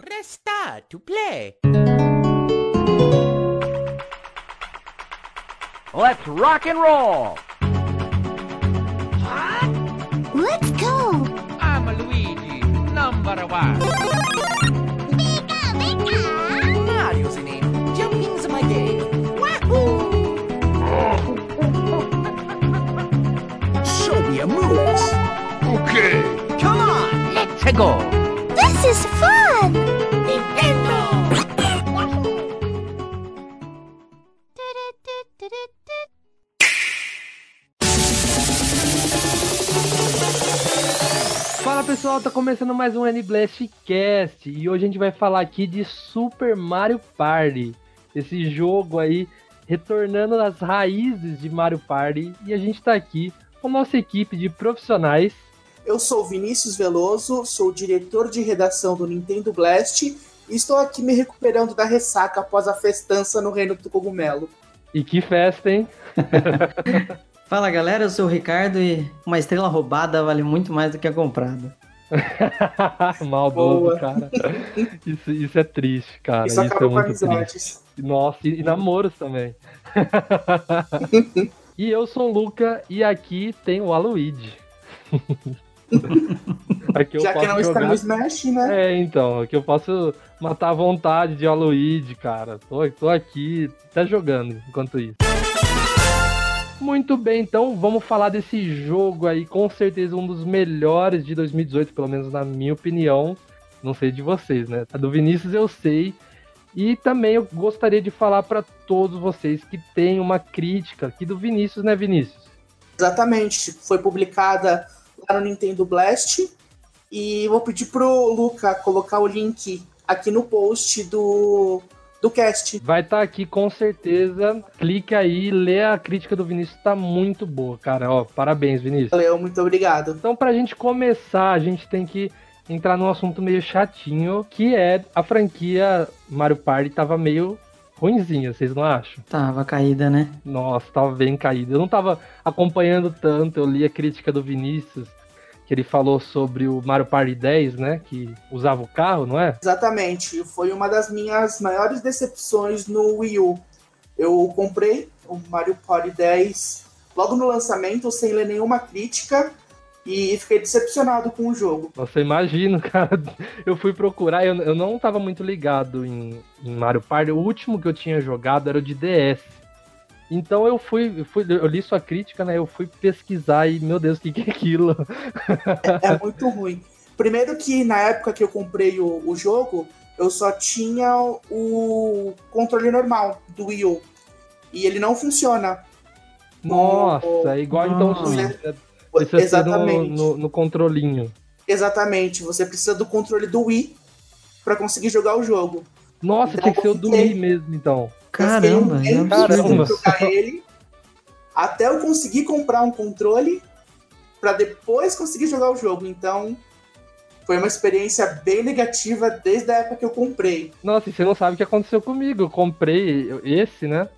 Press star to play. Let's rock and roll! Let's go! I'm Luigi, number one. Mario's the name. Jumping's my game. Wahoo! Show me your moves. Okay. Come on, let's go. This is fun! Pessoal, tá começando mais um N-Blast Cast e hoje a gente vai falar aqui de Super Mario Party. Esse jogo aí retornando às raízes de Mario Party e a gente tá aqui com nossa equipe de profissionais. Eu sou Vinícius Veloso, sou diretor de redação do Nintendo Blast e estou aqui me recuperando da ressaca após a festança no Reino do Cogumelo. E que festa, hein? Fala galera, eu sou o Ricardo e uma estrela roubada vale muito mais do que a comprada. Maldoso, Boa. cara. Isso, isso é triste, cara. Isso Isso, é muito triste. Nossa, e, e namoros também. e eu sou o Luca e aqui tem o Aloyd. aqui eu Já que não está jogar... no Smash, né? É, então, aqui eu posso matar à vontade de Aloyd, cara. Tô, tô aqui, tá jogando enquanto isso. Muito bem, então vamos falar desse jogo aí, com certeza um dos melhores de 2018, pelo menos na minha opinião. Não sei de vocês, né? A do Vinícius eu sei. E também eu gostaria de falar para todos vocês que tem uma crítica aqui do Vinícius, né, Vinícius? Exatamente. Foi publicada lá no Nintendo Blast. E vou pedir pro Luca colocar o link aqui no post do, do cast. Vai estar aqui com certeza. Clique aí, lê a crítica do Vinícius, tá muito boa, cara. Ó, parabéns, Vinícius. Valeu, muito obrigado. Então, pra gente começar, a gente tem que entrar num assunto meio chatinho, que é a franquia Mario Party tava meio ruinzinha, vocês não acham? Tava caída, né? Nossa, tava bem caída. Eu não tava acompanhando tanto, eu li a crítica do Vinícius, que ele falou sobre o Mario Party 10, né, que usava o carro, não é? Exatamente. Foi uma das minhas maiores decepções no Wii U. Eu comprei o Mario Party 10 logo no lançamento, sem ler nenhuma crítica, e fiquei decepcionado com o jogo. Nossa, imagino, cara. Eu fui procurar, eu, eu não tava muito ligado em, em Mario Party. O último que eu tinha jogado era o de DS. Então eu fui, eu fui, eu li sua crítica, né? Eu fui pesquisar e, meu Deus, o que, que é aquilo? É muito ruim. Primeiro que na época que eu comprei o, o jogo, eu só tinha o controle normal do Wii U. E ele não funciona. Nossa, é igual então o. Switch. né? Precisa ser no, Exatamente. no, no controlinho. Exatamente. Você precisa do controle do Wii para conseguir jogar o jogo. Nossa, Então, tinha que ser o do Wii mesmo, então. Eu fiquei um Caramba. Caramba. jogar ele, até eu conseguir comprar um controle para depois conseguir jogar o jogo. Então, foi uma experiência bem negativa desde a época que eu comprei. Nossa, e você não sabe o que aconteceu comigo. Eu comprei esse, né?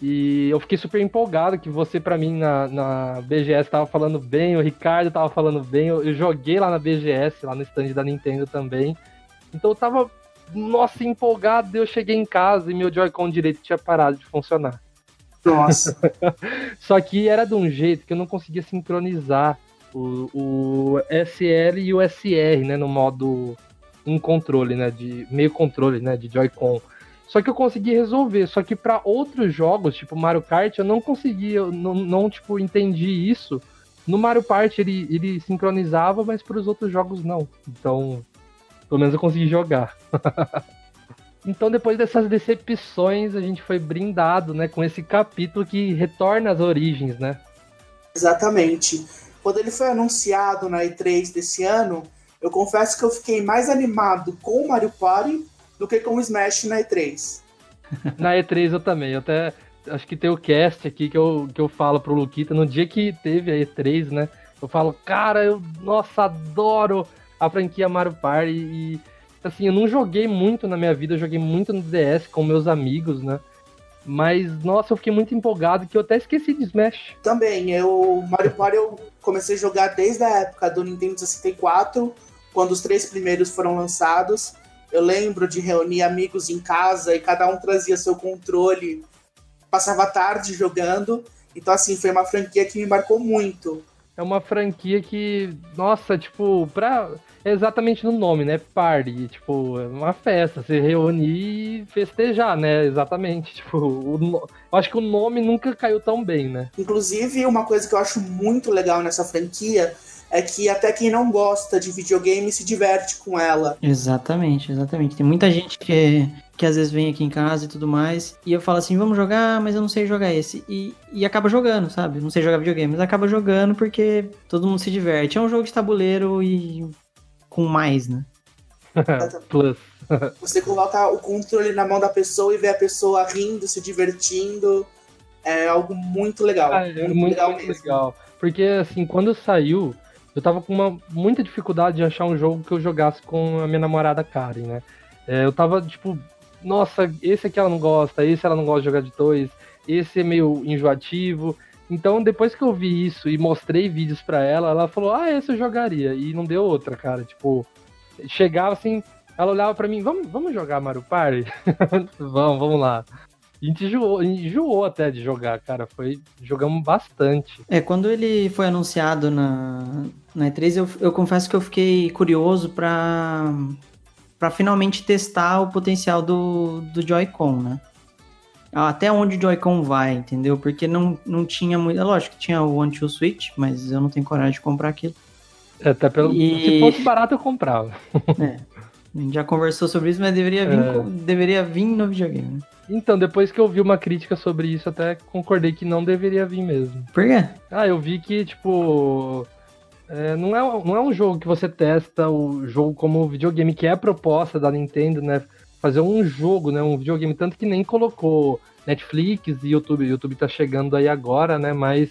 E eu fiquei super empolgado que você, pra mim, na, na BGS, tava falando bem, o Ricardo tava falando bem. Eu, eu joguei lá na BGS, lá no stand da Nintendo também. Então eu tava, nossa, empolgado. Eu cheguei em casa e meu Joy-Con direito tinha parado de funcionar. Nossa, Só que era de um jeito que eu não conseguia sincronizar o, o SL e o SR, né, no modo um controle, né, de meio controle, né, de Joy-Con. Só que eu consegui resolver, só que para outros jogos, tipo Mario Kart, eu não consegui, eu não, não tipo entendi isso. No Mario Party ele, ele sincronizava, mas para os outros jogos não. Então, pelo menos eu consegui jogar. Então, depois dessas decepções, a gente foi brindado, né, com esse capítulo que retorna às origens, né? exatamente. Quando ele foi anunciado na E3 desse ano, eu confesso que eu fiquei mais animado com o Mario Party do que com o Smash na E3. Na E3 eu também, eu até acho que tem o cast aqui que eu, que eu falo pro Luquita, no dia que teve a E3, né? Eu falo, cara, eu, nossa, adoro a franquia Mario Party e, assim, eu não joguei muito na minha vida, eu joguei muito no DS com meus amigos, né? Mas, nossa, eu fiquei muito empolgado que eu até esqueci de Smash. Também, eu Mario Party eu comecei a jogar desde a época do Nintendo 64, quando os três primeiros foram lançados. Eu lembro de reunir amigos em casa e cada um trazia seu controle, passava a tarde jogando. Então, assim, foi uma franquia que me marcou muito. É uma franquia que, nossa, tipo, pra. É exatamente no nome, né? Party. Tipo, é uma festa, se reunir e festejar, né? Exatamente. Tipo, o no- eu acho que o nome nunca caiu tão bem, né? Inclusive, uma coisa que eu acho muito legal nessa franquia é que até quem não gosta de videogame se diverte com ela. Exatamente, exatamente. Tem muita gente que, que às vezes vem aqui em casa e tudo mais, e eu falo assim, vamos jogar, mas eu não sei jogar esse. E, e acaba jogando, sabe? Não sei jogar videogame, mas acaba jogando porque todo mundo se diverte. É um jogo de tabuleiro e com mais, né? Plus. Você coloca o controle na mão da pessoa e vê a pessoa rindo, se divertindo. É algo muito legal. Ah, é muito, legal muito mesmo. legal. Porque, assim, quando saiu, eu tava com uma muita dificuldade de achar um jogo que eu jogasse com a minha namorada Karen, né? É, eu tava, tipo, nossa, esse aqui ela não gosta, esse ela não gosta de jogar de dois, esse é meio enjoativo. Então, depois que eu vi isso e mostrei vídeos pra ela, ela falou, ah, esse eu jogaria. E não deu outra, cara. Tipo, chegava assim, ela olhava pra mim, vamos, vamos jogar Mario Party? vamos, vamos lá. A gente enjoou, até de jogar, cara. Foi, jogamos bastante. É, quando ele foi anunciado na, na E3, eu, eu confesso que eu fiquei curioso pra, pra finalmente testar o potencial do, do Joy-Con, né? Até onde o Joy-Con vai, entendeu? Porque não, não tinha muito. é Lógico que tinha o One Two Switch, mas eu não tenho coragem de comprar aquilo. É, Até pelo, E- Se fosse barato, eu comprava. A gente já conversou sobre isso, mas deveria vir, É. deveria vir no videogame. né? Então, depois que eu vi uma crítica sobre isso, até concordei que não deveria vir mesmo. Por quê? Ah, eu vi que, tipo. é, não, é, não é um jogo que você testa o jogo como videogame, que é a proposta da Nintendo, né? Fazer um jogo, né? Um videogame, tanto que nem colocou Netflix e YouTube. O YouTube tá chegando aí agora, né? Mas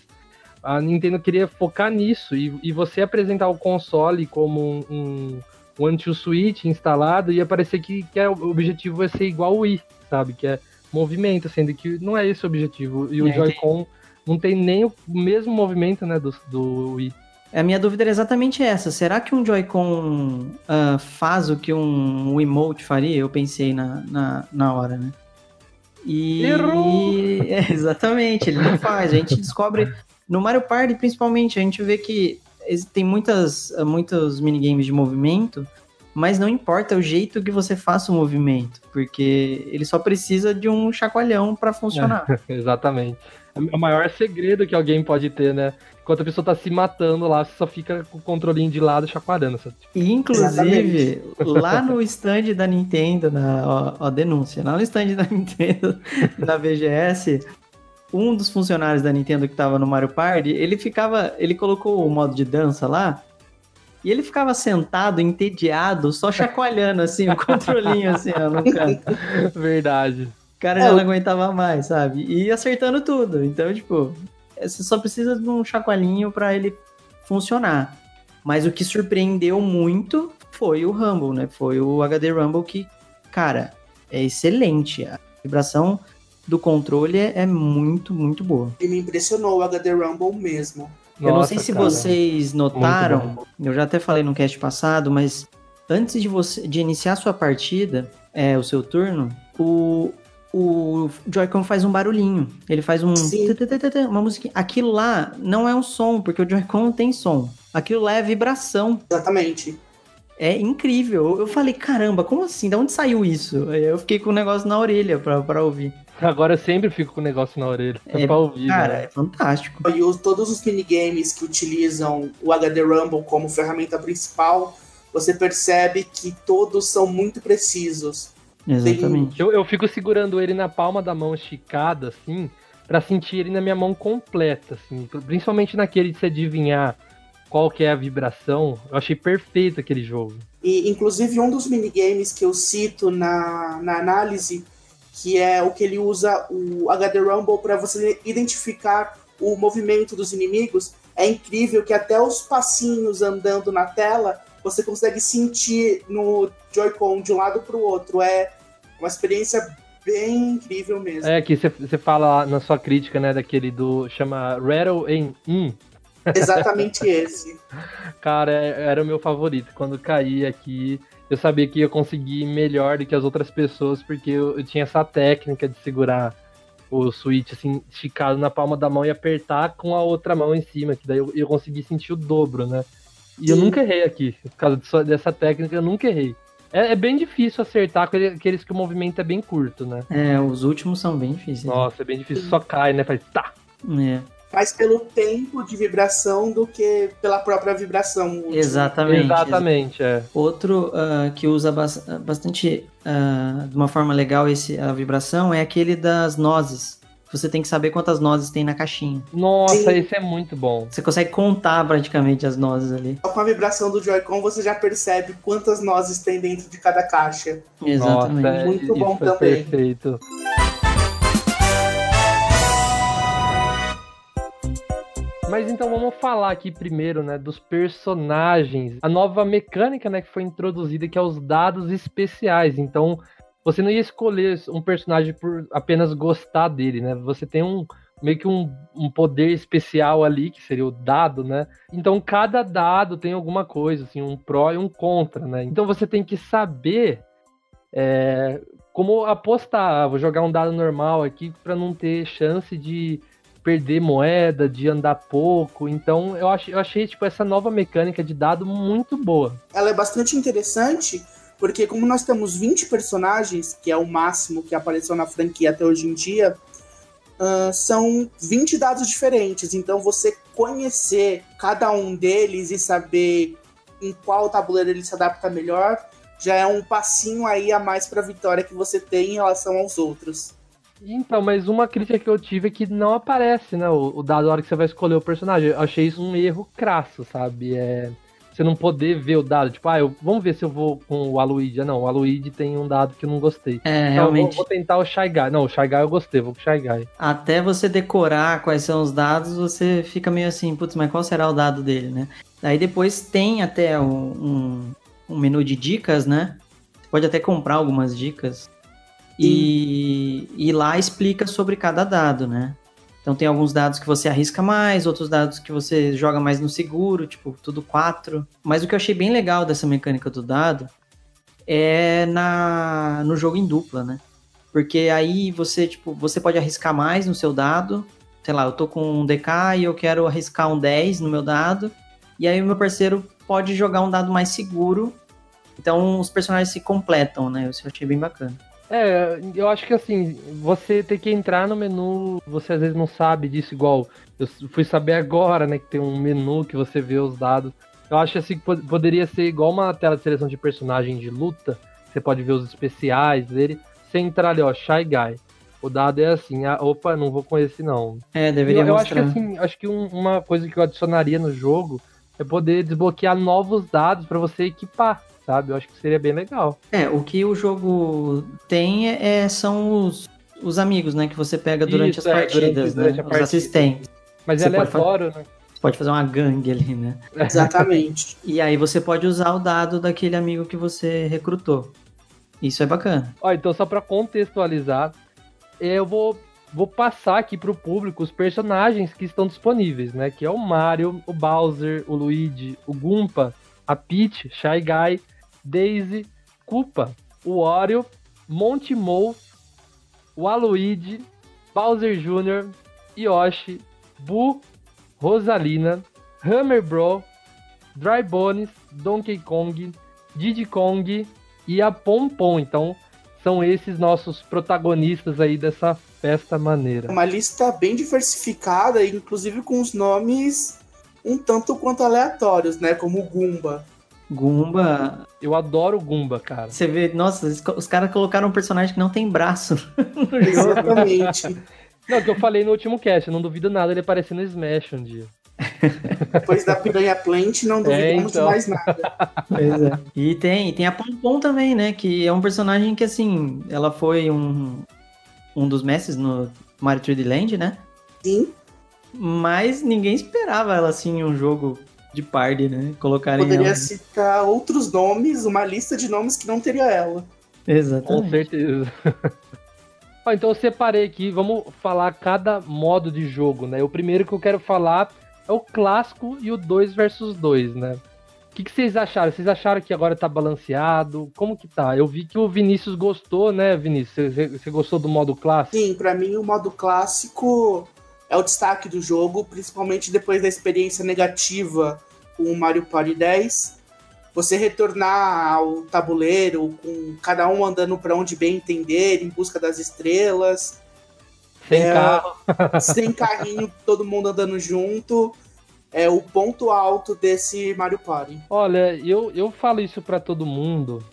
a Nintendo queria focar nisso e, e você apresentar o console como um, um One Two Switch instalado ia parecer que, que é, o objetivo vai ser igual o Wii, sabe? Que é movimento, sendo que não é esse o objetivo. E o É, Joy-Con não tem nem o mesmo movimento, né, do, do Wii. A minha dúvida era exatamente essa. Será que um Joy-Con ah, faz o que um Wiimote faria? Eu pensei na, na, na hora, né? E. Errou! É, exatamente, ele não faz. A gente descobre. No Mario Party, principalmente, a gente vê que tem muitas, ah, muitos minigames de movimento, mas não importa o jeito que você faça o movimento, porque ele só precisa de um chacoalhão para funcionar. Exatamente. É o maior segredo que alguém pode ter, né? Enquanto a pessoa tá se matando lá, você só fica com o controlinho de lado chacoalhando. sabe? E, inclusive, lá no stand da Nintendo, na, ó, ó, denúncia, lá no stand da Nintendo, na VGS, um dos funcionários da Nintendo que tava no Mario Party, ele ficava, ele colocou o modo de dança lá, e ele ficava sentado, entediado, só chacoalhando assim, o controlinho assim, ó, no canto. Verdade. O cara É, já o- não aguentava mais, sabe? E acertando tudo. Então, tipo, você só precisa de um chacoalhinho pra ele funcionar. Mas o que surpreendeu muito foi o Rumble, né? Foi o HD Rumble que, cara, é excelente. A vibração do controle é muito, muito boa. E me impressionou o HD Rumble mesmo. eu não Nossa, sei se cara. vocês notaram, eu já até falei no cast passado, mas antes de você de iniciar sua partida, é, o seu turno, o, o Joy-Con faz um barulhinho. Ele faz um. Uma musiquinha. Aquilo lá não é um som, porque o Joy-Con não tem som. Aquilo lá é vibração. Exatamente. É incrível. Eu falei, caramba, como assim? De onde saiu isso? Eu fiquei com o negócio na orelha pra, pra ouvir. Agora eu sempre fico com o negócio na orelha. É, É, pra ouvir, Cara, né? é fantástico. E os- todos os minigames que utilizam o HD Rumble como ferramenta principal, você percebe que todos são muito precisos. Exatamente. Eu, eu fico segurando ele na palma da mão esticada, assim, pra sentir ele na minha mão completa, assim. Principalmente naquele de se adivinhar qual que é a vibração. Eu achei perfeito aquele jogo. E, inclusive, um dos minigames que eu cito na, na análise, que é o que ele usa o HD Rumble para você identificar o movimento dos inimigos, é incrível que até os passinhos andando na tela você consegue sentir no Joy-Con de um lado para o outro. É uma experiência bem incrível mesmo. É que você- fala lá na sua crítica, né, daquele do. chama Rattle em 1. Exatamente esse. Cara, é- era o meu favorito. Quando caía aqui, eu sabia que ia conseguir melhor do que as outras pessoas, porque eu, eu tinha essa técnica de segurar o switch assim, esticado na palma da mão e apertar com a outra mão em cima, que daí eu, eu consegui sentir o dobro, né? E eu Sim. nunca errei aqui. Por causa disso- dessa técnica, eu nunca errei. É, é bem difícil acertar aqueles que o movimento é bem curto, né? É, os últimos são bem difíceis. Nossa, é bem difícil. Só cai, né? Faz tá. É, Mais pelo tempo de vibração do que pela própria vibração. última. exatamente. Exatamente, é. Outro ah, que usa bas- bastante ah, de uma forma legal esse, a vibração é aquele das nozes. Você tem que saber quantas nozes tem na caixinha. Nossa, Sim. esse é muito bom. Você consegue contar praticamente as nozes ali. Só Com a vibração do Joy-Con você já percebe quantas nozes tem dentro de cada caixa. Exatamente. Nossa, é, Muito bom isso é também. perfeito. Mas então vamos falar aqui primeiro, né, dos personagens. A nova mecânica, né, que foi introduzida, que é os dados especiais. Então, você não ia escolher um personagem por apenas gostar dele, né? Você tem um meio que um, um poder especial ali, que seria o dado, né? Então, cada dado tem alguma coisa, assim, um pró e um contra, né? Então, você tem que saber é, como apostar. Ah, Vou jogar um dado normal aqui para não ter chance de perder moeda, de andar pouco. Então eu achei, eu achei tipo, essa nova mecânica de dado muito boa. Ela é bastante interessante, porque como nós temos 20 personagens, que é o máximo que apareceu na franquia até hoje em dia, ah, são 20 dados diferentes. Então você conhecer cada um deles e saber em qual tabuleiro ele se adapta melhor, já é um passinho aí a mais para a vitória que você tem em relação aos outros. Então, mas uma crítica que eu tive é que não aparece, né? O, o dado na hora que você vai escolher o personagem. Eu achei isso um erro crasso, sabe? É. Você não poder ver o dado, tipo, ah, eu, vamos ver se eu vou com o Aluigi. Ah, não, o Aluigi tem um dado que eu não gostei. É, Então, eu vou, realmente. vou tentar o Shy Guy. Não, o Shy Guy eu gostei, vou com o Shy Guy. Até você decorar quais são os dados, você fica meio assim, putz, mas qual será o dado dele, né? Aí depois tem até um, um, um menu de dicas, né? Você pode até comprar algumas dicas. E, e lá explica sobre cada dado, né? Então tem alguns dados que você arrisca mais, outros dados que você joga mais no seguro, tipo, tudo quatro. Mas o que eu achei bem legal dessa mecânica do dado é na, no jogo em dupla, né? Porque aí você, tipo, você pode arriscar mais no seu dado. Sei lá, eu tô com um DK e eu quero arriscar um 10 no meu dado. E aí o meu parceiro pode jogar um dado mais seguro. Então os personagens se completam, né? Isso eu achei bem bacana. É, eu acho que assim, você tem que entrar no menu, você às vezes não sabe disso, igual eu fui saber agora, né, que tem um menu que você vê os dados. Eu acho assim que po- poderia ser igual uma tela de seleção de personagem de luta, você pode ver os especiais dele, você entrar ali, ó, Shy Guy. O dado é assim, ah, opa, não vou com esse não. É, deveria eu, eu acho que mostrar. assim, acho que um- uma coisa que eu adicionaria no jogo é poder desbloquear novos dados pra você equipar, sabe? Eu acho que seria bem legal. É, o que o jogo tem é, são os, os amigos, né? Que você pega durante Isso, as é, partidas, durante- né? durante a os partida. assistentes. Mas Você é aleatório, né? Você pode fazer uma gangue ali, né? Exatamente. E aí você pode usar o dado daquele amigo que você recrutou. Isso é bacana. Ó, então só pra contextualizar, eu vou, vou passar aqui pro público os personagens que estão disponíveis, né? Que é o Mario, o Bowser, o Luigi, o Goomba, a Peach, Shy Guy, Daisy, Koopa, o Wario, Monty Mole, o Aluigi, Bowser Jr., Yoshi, Boo, Rosalina, Hammer Bro, Dry Bones, Donkey Kong, Diddy Kong e a Pompom. Então, são esses nossos protagonistas aí dessa festa maneira. Uma lista bem diversificada, inclusive com os nomes um tanto quanto aleatórios, né? Como Goomba. Goomba, Eu adoro o Goomba, cara. você vê, nossa, os caras colocaram um personagem que não tem braço no jogo. Exatamente. Não, que eu falei no último cast, eu não duvido nada ele aparecer no Smash um dia. Depois da Piranha Plant, não duvidamos então. de mais nada. Pois é. E tem, tem a Pompom também, né? Que é um personagem que, assim, ela foi um, um dos mestres no Mario 3D Land, né? Sim, Mas ninguém esperava ela, assim, em um jogo de party, né? Colocarem poderia ela. citar outros nomes, uma lista de nomes que não teria ela. Com Exatamente. certeza. Ó, então eu separei aqui, vamos falar cada modo de jogo, né? O primeiro que eu quero falar é o clássico e o 2 versus 2, né? que, que vocês acharam? Vocês acharam que agora tá balanceado? Como que tá? Eu vi que o Vinícius gostou, né, Vinícius? Você, você gostou do modo clássico? Sim, pra mim o modo clássico é o destaque do jogo, principalmente depois da experiência negativa com o Mario Party 10. Você retornar ao tabuleiro com cada um andando para onde bem entender, em busca das estrelas. Sem É, carro. Sem carrinho, todo mundo andando junto. É o ponto alto desse Mario Party. Olha, eu, eu falo isso pra todo mundo.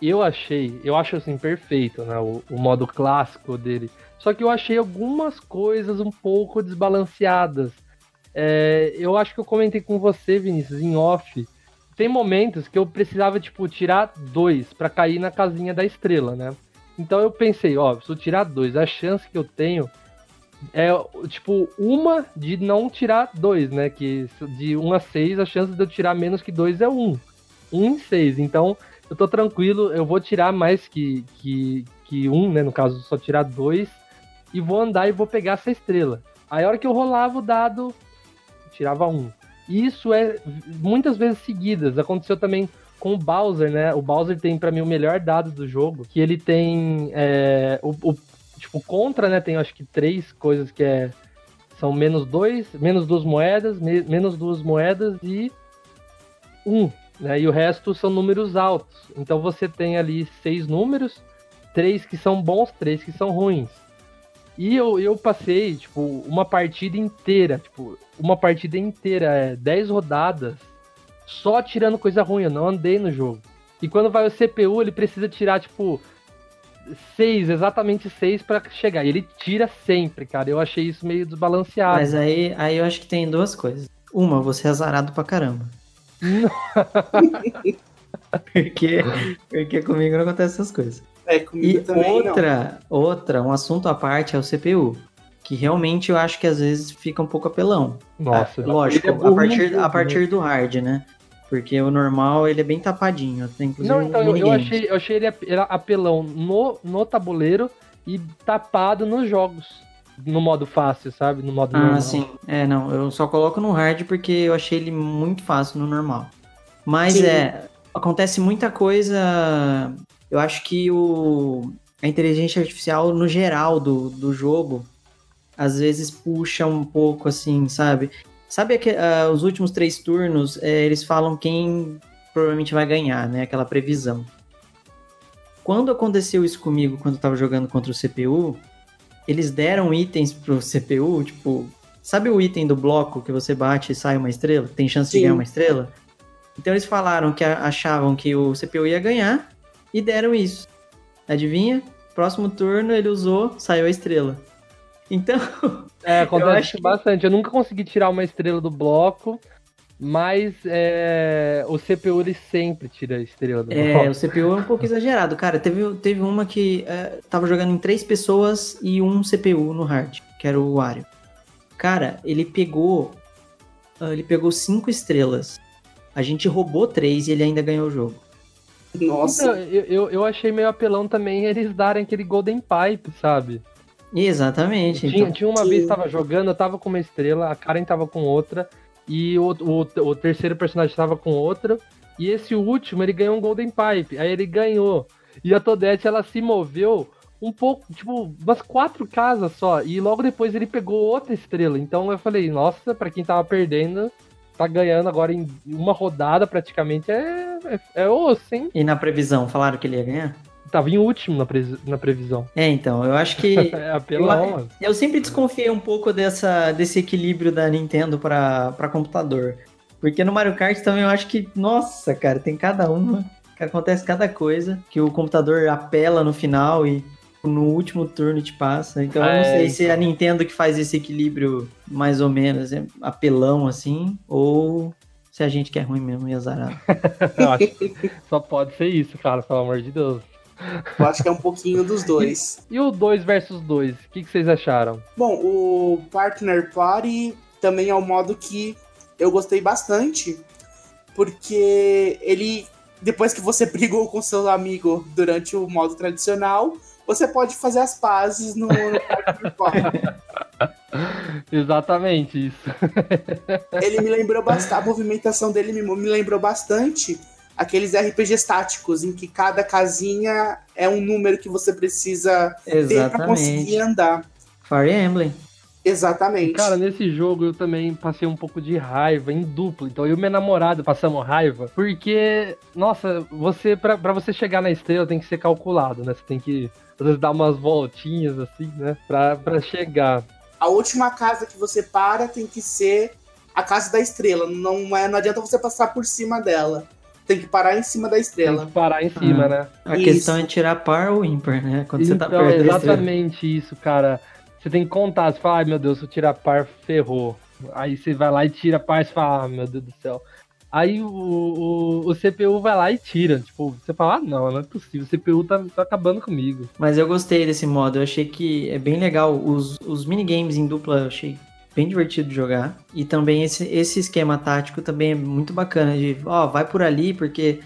Eu achei, eu acho assim, perfeito, né? O, o modo clássico dele. Só que eu achei algumas coisas um pouco desbalanceadas. É, eu acho que eu comentei com você, Vinícius, em off. Tem momentos que eu precisava, tipo, tirar dois pra cair na casinha da estrela, né? Então eu pensei, ó, se eu tirar dois, a chance que eu tenho é, tipo, uma de não tirar dois, né? Que de 1 a 6, a chance de eu tirar menos que dois é um. Um em seis. Então, eu tô tranquilo, eu vou tirar mais que, que, que um, né? No caso, só tirar dois. E vou andar e vou pegar essa estrela. Aí a hora que eu rolava o dado, tirava um. E isso é muitas vezes seguidas. Aconteceu também com o Bowser, né? O Bowser tem pra mim o melhor dado do jogo, que ele tem é, o, o- tipo contra, né? Tem acho que três coisas que é são menos dois, menos duas moedas, me- menos duas moedas e um, né? E o resto são números altos. Então você tem ali seis números, três que são bons, três que são ruins. E eu, eu passei, tipo, uma partida inteira, tipo, uma partida inteira, é, 10 rodadas, só tirando coisa ruim, eu não andei no jogo. E quando vai o CPU, ele precisa tirar, tipo, seis, exatamente seis pra chegar. E ele tira sempre, cara. Eu achei isso meio desbalanceado. Mas aí, aí eu acho que tem duas coisas. Uma, você é azarado pra caramba. porque, porque comigo não acontece essas coisas. É, comigo E também não. outra, outra, um assunto à parte é o CPU. Que realmente eu acho que às vezes fica um pouco apelão. Nossa. Ah, lógico, é a partir, a partir do hard, né? Porque o normal ele é bem tapadinho. Tem inclusive Não, então, eu, eu achei, eu achei ele ap- ele apelão no, no tabuleiro e tapado nos jogos. No modo fácil, sabe? No modo Ah, normal. sim. É, não, eu só coloco no hard porque eu achei ele muito fácil no normal. Mas Sim. é, acontece muita coisa. Eu acho que o a inteligência artificial no geral do, do jogo às vezes puxa um pouco assim, sabe? Sabe que os últimos três turnos é, eles falam quem provavelmente vai ganhar, né? Aquela previsão. Quando aconteceu isso comigo, quando eu tava jogando contra o CPU, eles deram itens pro CPU, tipo, sabe o item do bloco que você bate e sai uma estrela? Tem chance Sim. de ganhar uma estrela? Então eles falaram que achavam que o CPU ia ganhar e deram isso. Adivinha? Próximo turno ele usou, saiu a estrela. Então, É, Eu acontece acho que- bastante. Eu nunca consegui tirar uma estrela do bloco, mas é, o CPU ele sempre tira a estrela do é, bloco. o CPU é um pouco exagerado. Cara, teve, teve uma que é, tava jogando em três pessoas e um CPU no hard, que era o Wario. Cara, ele pegou. ah, Ele pegou cinco estrelas. A gente roubou três e ele ainda ganhou o jogo. Nossa. Então, eu, eu, eu achei meio apelão também eles darem aquele Golden Pipe, sabe? Exatamente. Tinha, Então, tinha uma Sim. vez tava jogando, eu tava com uma estrela, a Karen tava com outra, e o, o, o terceiro personagem tava com outra, e esse último ele ganhou um Golden Pipe, aí ele ganhou. E a Todette ela se moveu um pouco, tipo, umas quatro casas só, e logo depois ele pegou outra estrela. Então eu falei, nossa, pra quem tava perdendo, tá ganhando agora em uma rodada praticamente, é, é, é osso, hein? E na previsão, falaram que ele ia ganhar? Tava em último na, pre- na previsão. É, então, eu acho que. É apelão, Eu-. Eu sempre desconfiei um pouco dessa, desse equilíbrio da Nintendo pra computador. Porque no Mario Kart também eu acho que, nossa, cara, tem cada uma, que acontece cada coisa, que o computador apela no final e no último turno te passa. Então eu não É, sei se é a Nintendo que faz esse equilíbrio mais ou menos, é apelão assim, ou se a gente que é ruim mesmo e azarado. Eu acho que só pode ser isso, cara, pelo amor de Deus. Eu acho que é um pouquinho dos dois. E o 2 versus 2, o que, que vocês acharam? Bom, o Partner Party também é um modo que eu gostei bastante, porque ele, depois que você brigou com seu amigo durante o modo tradicional, você pode fazer as pazes no, no. Exatamente isso. Ele me lembrou bastante, a movimentação dele me, me lembrou bastante aqueles RPGs táticos, em que cada casinha é um número que você precisa ter pra conseguir Exatamente. andar. Fire Emblem. Exatamente. Cara, nesse jogo eu também passei um pouco de raiva em duplo. Então eu e minha namorada passamos raiva. Porque, nossa, você, pra, pra você chegar na estrela tem que ser calculado, né? Você tem que, às vezes, dar umas voltinhas assim, né? Pra, pra chegar. A última casa que você para tem que ser a casa da estrela. Não, é, não adianta você passar por cima dela. Tem que parar em cima da Tem estrela. que parar em cima, Ah. né? A Isso. questão é tirar par ou ímpar, né? Quando você tá então, perto da estrela. exatamente isso, cara. Você tem que contar, você fala, ai meu Deus, se eu tirar par, ferrou. Aí você vai lá e tira par, você fala, ah, meu Deus do céu. Aí o, o, o CPU vai lá e tira. Tipo, você fala, ah, não, não é possível, o CPU tá, tá acabando comigo. Mas eu gostei desse modo, eu achei que é bem legal. Os, os minigames em dupla eu achei bem divertido de jogar. E também esse, esse esquema tático também é muito bacana. De, ó, vai por ali porque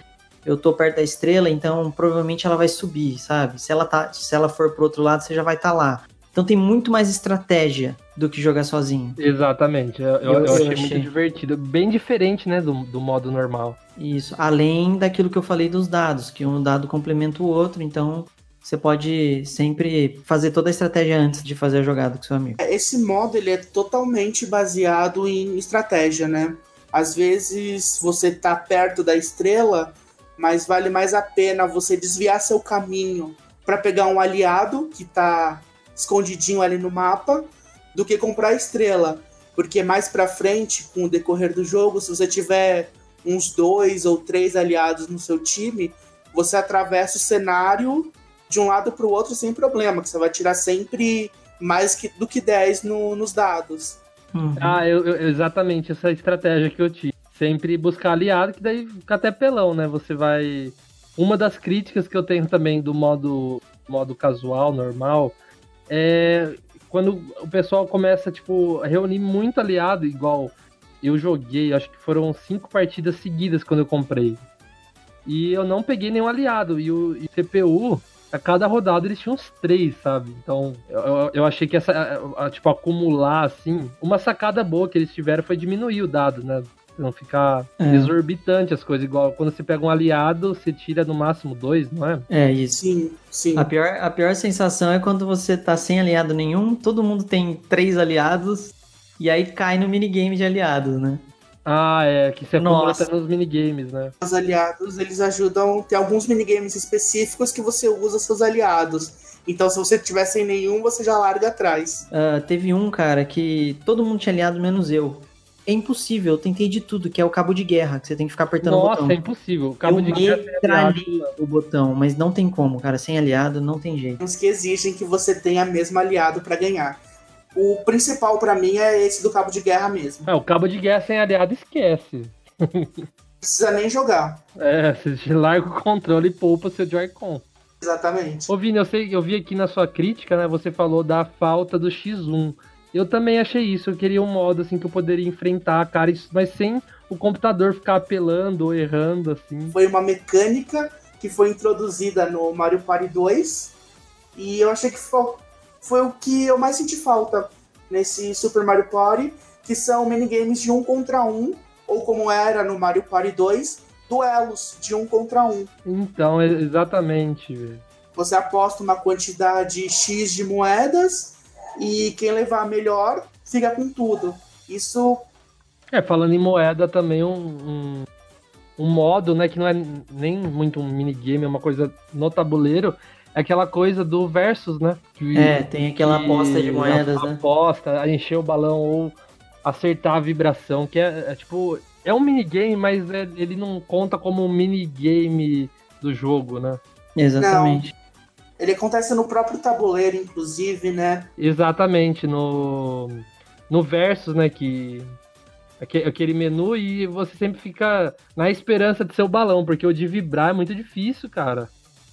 eu tô perto da estrela, então provavelmente ela vai subir, sabe? Se ela, tá, se ela for pro outro lado, você já vai estar lá. Então tem muito mais estratégia do que jogar sozinho. Exatamente, eu, eu, Eu- eu eu achei, achei. muito divertido. Bem diferente, né, do, do modo normal. Isso, além daquilo que eu falei dos dados, que um dado complementa o outro, então você pode sempre fazer toda a estratégia antes de fazer a jogada com seu amigo. Esse modo ele é totalmente baseado em estratégia, né? Às vezes você tá perto da estrela, mas vale mais a pena você desviar seu caminho para pegar um aliado que tá escondidinho ali no mapa do que comprar a estrela, porque mais pra frente, com o decorrer do jogo, se você tiver uns dois ou três aliados no seu time, você atravessa o cenário de um lado para o outro sem problema, que você vai tirar sempre mais que, do que 10 no- nos dados. Uhum. Ah, eu, eu- exatamente essa estratégia que eu tive. Sempre buscar aliado, que daí fica até pelão, né? Você vai. Uma das críticas que eu tenho também do modo, modo casual, normal, é quando o pessoal começa, tipo, a reunir muito aliado, igual eu joguei, acho que foram cinco partidas seguidas quando eu comprei. E eu não peguei nenhum aliado. E o e CPU, a cada rodada eles tinham uns três, sabe? Então, eu, eu- achei que essa, a- a- tipo, acumular, assim, uma sacada boa que eles tiveram foi diminuir o dado, né? Não ficar É. exorbitante as coisas. Igual quando você pega um aliado, você tira no máximo dois, não é? É isso. Sim, sim. A pior, a pior sensação é quando você tá sem aliado nenhum, todo mundo tem três aliados, e aí cai no minigame de aliados, né? Ah, é, que você acumula Nossa. até nos minigames, né? Os aliados, eles ajudam. Tem alguns minigames específicos que você usa seus aliados. Então, se você tiver sem nenhum, você já larga atrás. Ah, teve um, cara, que todo mundo tinha aliado menos eu. É impossível, eu tentei de tudo, que é o cabo de guerra, que você tem que ficar apertando o Nossa, botão. é impossível. O cabo eu de guerra é o botão, mas não tem como, cara. Sem aliado não tem jeito. Uns que exigem que você tenha mesmo aliado pra ganhar. O principal pra mim é esse do cabo de guerra mesmo. É, o cabo de guerra sem aliado esquece. Não precisa nem jogar. É, você larga o controle e poupa seu Joy-Con. Exatamente. Ô Vini, eu, sei, eu vi aqui na sua crítica, né? Você falou da falta do X1. Eu também achei isso. Eu queria um modo assim que eu poderia enfrentar, cara, isso- mas sem o computador ficar apelando ou errando, assim. Foi uma mecânica que foi introduzida no Mario Party 2. E eu achei que fo- foi o que eu mais senti falta nesse Super Mario Party, que são minigames de um contra um, ou como era no Mario Party 2, duelos de um contra um. Então, exatamente. Você aposta uma quantidade X de moedas e quem levar melhor fica com tudo. Isso É, falando em moeda também, um, um, um modo, né, que não é nem muito um minigame, é uma coisa no tabuleiro, é aquela coisa do versus, né? Que- É, tem aquela que aposta de moedas, a- né? Aposta, a encher o balão ou acertar a vibração, que é, é tipo. É um minigame, mas é- ele não conta como um minigame do jogo, né? Exatamente. Ele acontece no próprio tabuleiro, inclusive, né? Exatamente, no. No versus, né? Que. aque- Aquele menu e você sempre fica na esperança de ser o balão, porque o de vibrar é muito difícil, cara.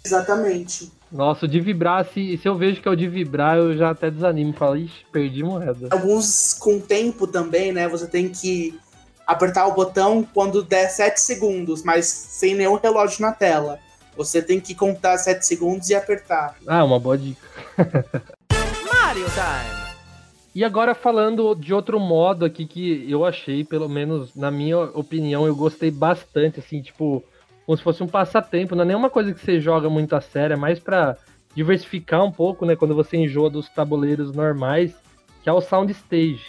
Exatamente. Nossa, o de vibrar, se, se eu vejo que é o de vibrar, eu já até desanimo. Falo, ixi, perdi moeda. Alguns com tempo também, né? Você tem que apertar o botão quando der 7 segundos, mas sem nenhum relógio na tela. Você tem que contar 7 segundos e apertar. Ah, uma boa dica. Mario time! E agora falando de outro modo aqui que eu achei, pelo menos na minha opinião, eu gostei bastante, assim, tipo, como se fosse um passatempo, não é nenhuma coisa que você joga muito a sério, é mais pra diversificar um pouco, né, quando você enjoa dos tabuleiros normais, que é o Sound Stage,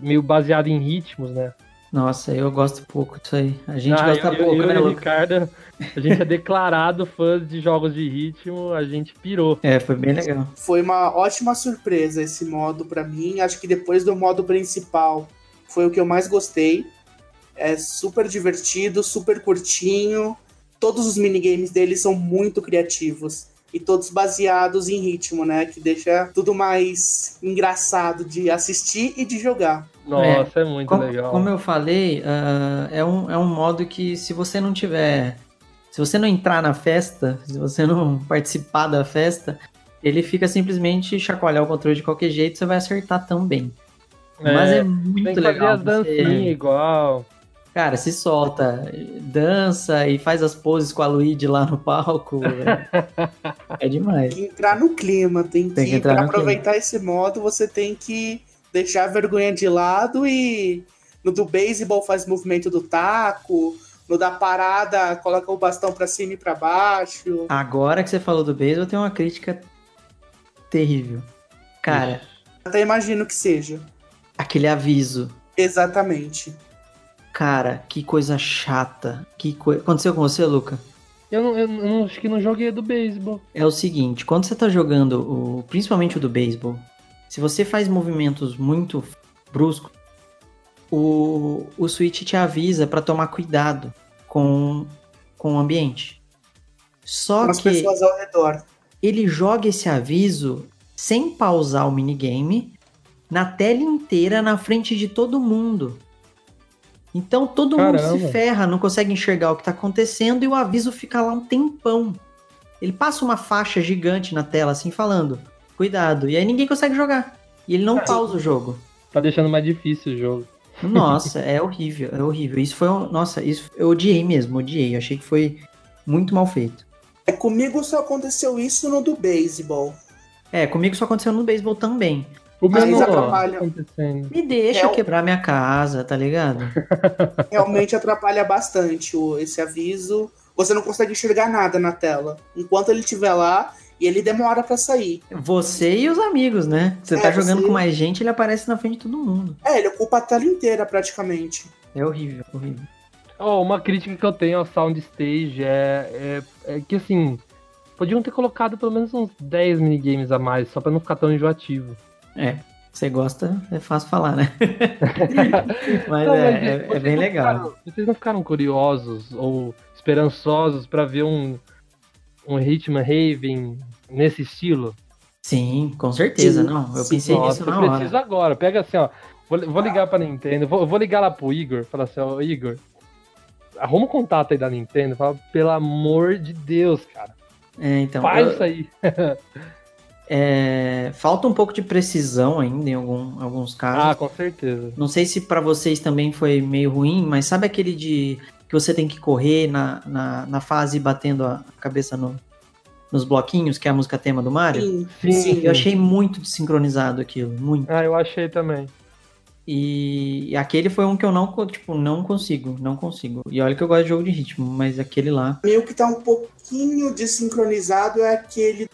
meio baseado em ritmos, né. Nossa, eu gosto pouco disso aí. A gente Ah, gosta eu, pouco, eu, né, e Luca? Ricardo, a gente é declarado fãs de jogos de ritmo, a gente pirou. É, foi bem legal. Foi uma ótima surpresa esse modo pra mim. Acho que depois do modo principal foi o que eu mais gostei. É super divertido, super curtinho. Todos os minigames dele são muito criativos. E todos baseados em ritmo, né? Que deixa tudo mais engraçado de assistir e de jogar. Nossa, é, muito Como, legal. como eu falei, ah, é, um, é um modo que se você não tiver. Se você não entrar na festa, se você não participar da festa, ele fica simplesmente chacoalhar o controle de qualquer jeito, você vai acertar também. Mas é muito Tem que legal. fazer as você- dancinhas igual. Cara, se solta, dança e faz as poses com a Luigi lá no palco. é, é demais. Tem que entrar no clima, tem que, Tem que entrar pra no aproveitar esse modo, você tem que deixar a vergonha de lado e no do beisebol faz movimento do taco, no da parada coloca o bastão pra cima e pra baixo. Agora que você falou do beisebol, tenho uma crítica terrível. Cara, Até imagino que seja. aquele aviso. Exatamente. Cara, que coisa chata. Que coi... Aconteceu com você, Luca? Eu, não, eu não- acho que não joguei do beisebol. É o seguinte, quando você tá jogando, o, principalmente o do beisebol, se você faz movimentos muito bruscos, o, o Switch te avisa pra tomar cuidado com, com o ambiente. Só Com as que pessoas ao redor. ele joga esse aviso sem pausar o minigame na tela inteira na frente de todo mundo. Então todo mundo Caramba. se ferra, não consegue enxergar o que tá acontecendo e o aviso fica lá um tempão. Ele passa uma faixa gigante na tela assim falando: "Cuidado". E aí ninguém consegue jogar. E ele não pausa o jogo. Tá deixando mais difícil o jogo. Nossa, é horrível, é horrível. Isso foi, um- nossa, isso eu odiei mesmo, odiei. Eu achei que foi muito mal feito. É, comigo só aconteceu isso no do beisebol. É, comigo isso aconteceu no beisebol também. O Mas meu não atrapalha. tá acontecendo. Me deixa É quebrar minha casa, tá ligado? Realmente atrapalha bastante o, esse aviso. Você não consegue enxergar nada na tela. Enquanto ele estiver lá, e ele demora pra sair. Você e os amigos, né? Você É, tá jogando você- com mais gente, ele aparece na frente de todo mundo. É, ele ocupa a tela inteira praticamente. É horrível, horrível. Ó, uma crítica que eu tenho ao Sound Stage é, é, é que assim, podiam ter colocado pelo menos uns 10 minigames a mais, só pra não ficar tão enjoativo. É, você gosta, é fácil falar, né? mas Não, é, mas é- é bem legal. ficaram- vocês não ficaram curiosos ou esperançosos pra ver um, um Hitman Raven nesse estilo? Sim, com certeza, Sim, não. Eu sim. pensei Nossa, nisso na eu hora. preciso agora. Pega assim, ó. Vou, vou ligar pra Nintendo, vou, vou ligar lá pro Igor, falar assim, ó, Igor, arruma um contato aí da Nintendo, fala, pelo amor de Deus, cara, É, então, faz eu- isso aí. é, falta um pouco de precisão ainda em algum- alguns casos. Ah, com certeza. Não sei se pra vocês também foi meio ruim, mas sabe aquele de que você tem que correr na, na, na fase batendo a cabeça no- nos bloquinhos, que é a música tema do Mario? Sim, Sim, sim. Eu achei muito desincronizado aquilo, muito. Ah, eu achei também. E aquele foi um que eu não, tipo, não consigo, não consigo. E olha que eu gosto de jogo de ritmo, mas aquele lá. Meio que tá um pouquinho desincronizado é aquele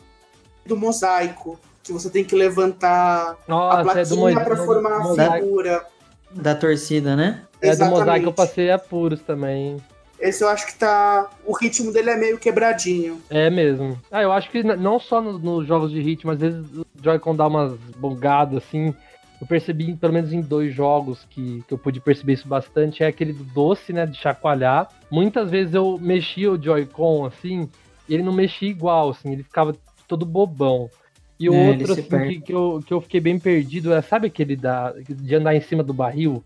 do mosaico. Que você tem que levantar a Nossa, é do, mo plaquinha pra formar a mosaico. figura. Da torcida, né? É do Exatamente. mosaico eu passei apuros também. Esse eu acho que tá. O ritmo dele é meio quebradinho. É mesmo. Ah, eu acho que não só no- nos jogos de ritmo, às vezes o Joy-Con dá umas bugadas assim. Eu percebi, pelo menos em dois jogos que, que eu pude perceber isso bastante, é aquele do doce, né, de chacoalhar. Muitas vezes eu mexia o Joy-Con assim, e ele não mexia igual, assim, ele ficava todo bobão. E o É, outro, assim, que, que, eu, que eu fiquei bem perdido, é, sabe aquele da, de andar em cima do barril?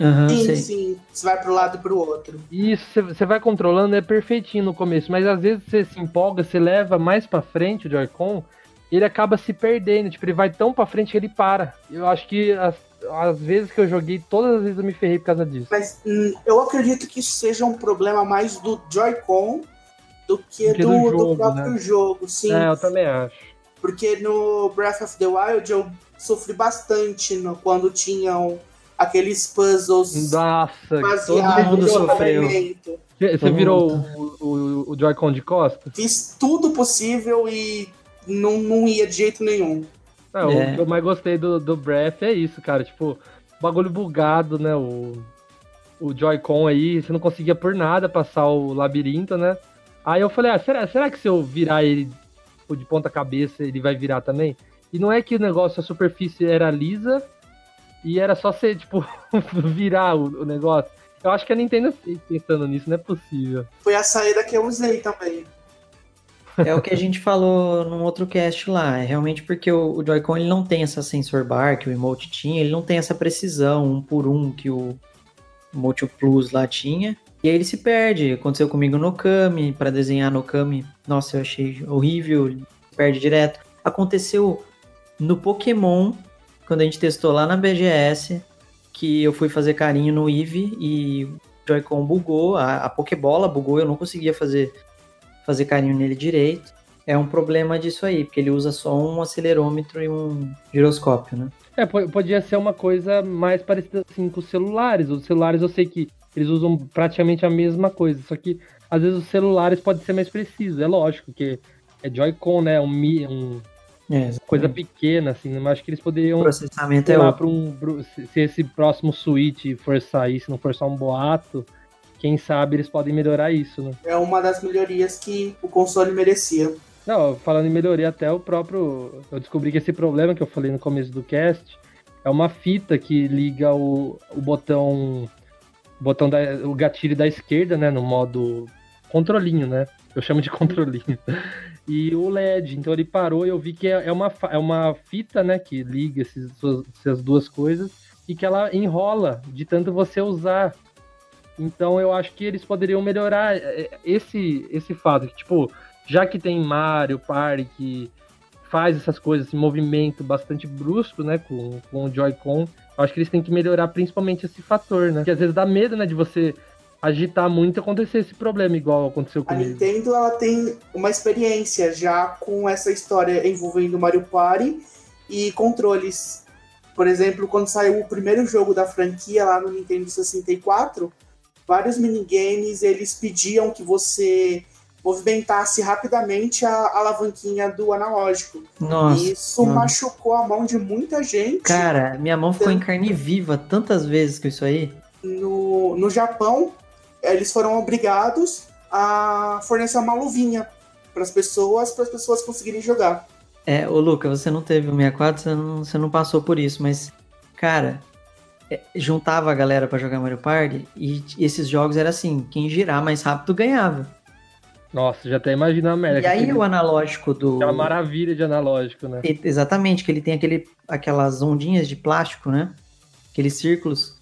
Aham, sim, sei. sim. Você vai pro lado e pro outro. Isso, você- você vai controlando, é perfeitinho no começo, mas às vezes você se empolga, você leva mais pra frente o Joy-Con, ele acaba se perdendo, tipo, ele vai tão pra frente que ele para. Eu acho que as, as vezes que eu joguei, todas as vezes eu me ferrei por causa disso. Mas hum, eu acredito que isso seja um problema mais do Joy-Con do que Do que do, do do jogo, próprio né? jogo, sim. É, eu também acho. Porque no Breath of the Wild eu sofri bastante no, quando tinham aqueles puzzles Nossa, todo mundo sofreu. Você Todo virou mundo o, o, o Joy-Con de costas? Fiz tudo possível e não, não ia de jeito nenhum. É, O É. que eu mais gostei do, do Breath é isso, cara. Tipo, bagulho bugado, né? O, o Joy-Con aí, você não conseguia por nada passar o labirinto, né? Aí eu falei, ah, será, será que se eu virar ele tipo, de ponta cabeça, ele vai virar também? E não é que o negócio, a superfície era lisa e era só você, tipo, virar o, o negócio. Eu acho que a Nintendo pensando nisso, não é possível. Foi a saída que eu usei também. É o que a gente falou num outro cast lá. É realmente porque o, o Joy-Con ele não tem essa sensor bar que o Emote tinha, ele não tem essa precisão um por um que o Emote Plus lá tinha. E aí ele se perde. Aconteceu comigo no Kami, para desenhar no Kami. Nossa, eu achei horrível, perde direto. Aconteceu no Pokémon, quando a gente testou lá na BGS, que eu fui fazer carinho no Eevee e o Joy-Con bugou, a, a Pokébola bugou, eu não conseguia fazer fazer carinho nele direito. É um problema disso aí, porque ele usa só um acelerômetro e um giroscópio, né? É, po- podia ser uma coisa mais parecida assim com os celulares. Os celulares eu sei que eles usam praticamente a mesma coisa, só que às vezes os celulares podem ser mais precisos. É lógico que é Joy-Con, né? Um, um- É, coisa pequena, assim, né? mas acho que eles o poderiam processamento sei é outro. um, se esse próximo Switch for sair, se não for só um boato, quem sabe eles podem melhorar isso, né? É uma das melhorias que o console merecia. Não, falando em melhoria, até o próprio. Eu descobri que esse problema que eu falei no começo do cast é uma fita que liga o, o botão. O botão da, o gatilho da esquerda, né? No modo controlinho, né? Eu chamo de controlinho. E o LED. Então ele parou e eu vi que é é uma, é uma fita, né? Que liga esses, essas duas coisas e que ela enrola de tanto você usar. Então eu acho que eles poderiam melhorar é, esse, esse fato. Que, tipo, já que tem Mario Party que faz essas coisas, esse movimento bastante brusco, né, com, com o Joy-Con, acho que eles têm que melhorar principalmente esse fator, né? Porque às vezes dá medo, né, de você agitar muito e acontecer esse problema, igual aconteceu A comigo. Nintendo ela tem uma experiência já com essa história envolvendo Mario Party e controles. Por exemplo, quando saiu o primeiro jogo da franquia lá no Nintendo 64, vários minigames eles pediam que você movimentasse rapidamente a alavanquinha do analógico. Nossa. e isso mano. machucou a mão de muita gente. Cara, minha mão ficou em carne viva tantas vezes com isso aí. No, no Japão, eles foram obrigados a fornecer uma luvinha para as pessoas, para as pessoas conseguirem jogar. É, ô Luca, você não teve o 64, você não, você não passou por isso, mas, cara, é, juntava a galera pra jogar Mario Party e esses jogos era assim, quem girar mais rápido ganhava. Nossa, já até imagina a merda. E aí aquele- o analógico do... Aquela maravilha de analógico, né? Exatamente, que ele tem aquele, aquelas ondinhas de plástico, né? Aqueles círculos.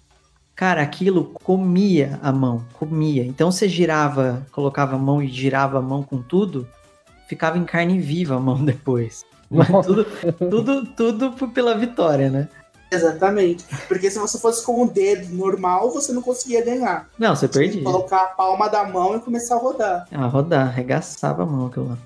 Cara, aquilo comia a mão, comia. Então você girava, colocava a mão e girava a mão com tudo, ficava em carne viva a mão depois. Nossa. Tudo, tudo, tudo pela vitória, né? Exatamente. Porque se você fosse com o dedo normal, você não conseguia ganhar. Não, você que perdia. colocar a palma da mão e começar a rodar. Ah, rodar, arregaçava a mão aquilo lá.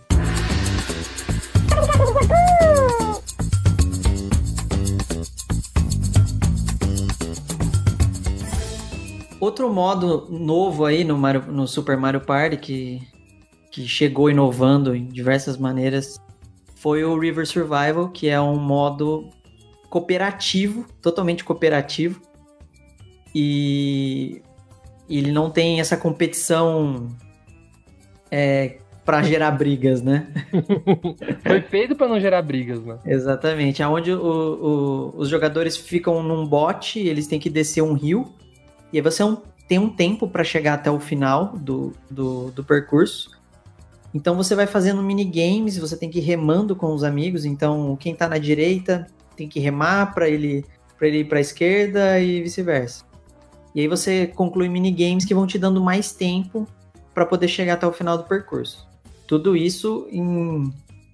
Outro modo novo aí no, Mario- no Super Mario Party que, que chegou inovando em diversas maneiras foi o River Survival, que é um modo cooperativo, totalmente cooperativo. E ele não tem essa competição é, para gerar brigas, né? Foi feito pra não gerar brigas, né? Exatamente. Onde os jogadores ficam num bote, eles têm que descer um rio, e aí você é um- tem um tempo para chegar até o final do, do, do percurso. Então você vai fazendo minigames, você tem que ir remando com os amigos. Então quem tá na direita tem que remar para ele, pra ele ir para a esquerda e vice-versa. E aí você conclui minigames que vão te dando mais tempo para poder chegar até o final do percurso. Tudo isso em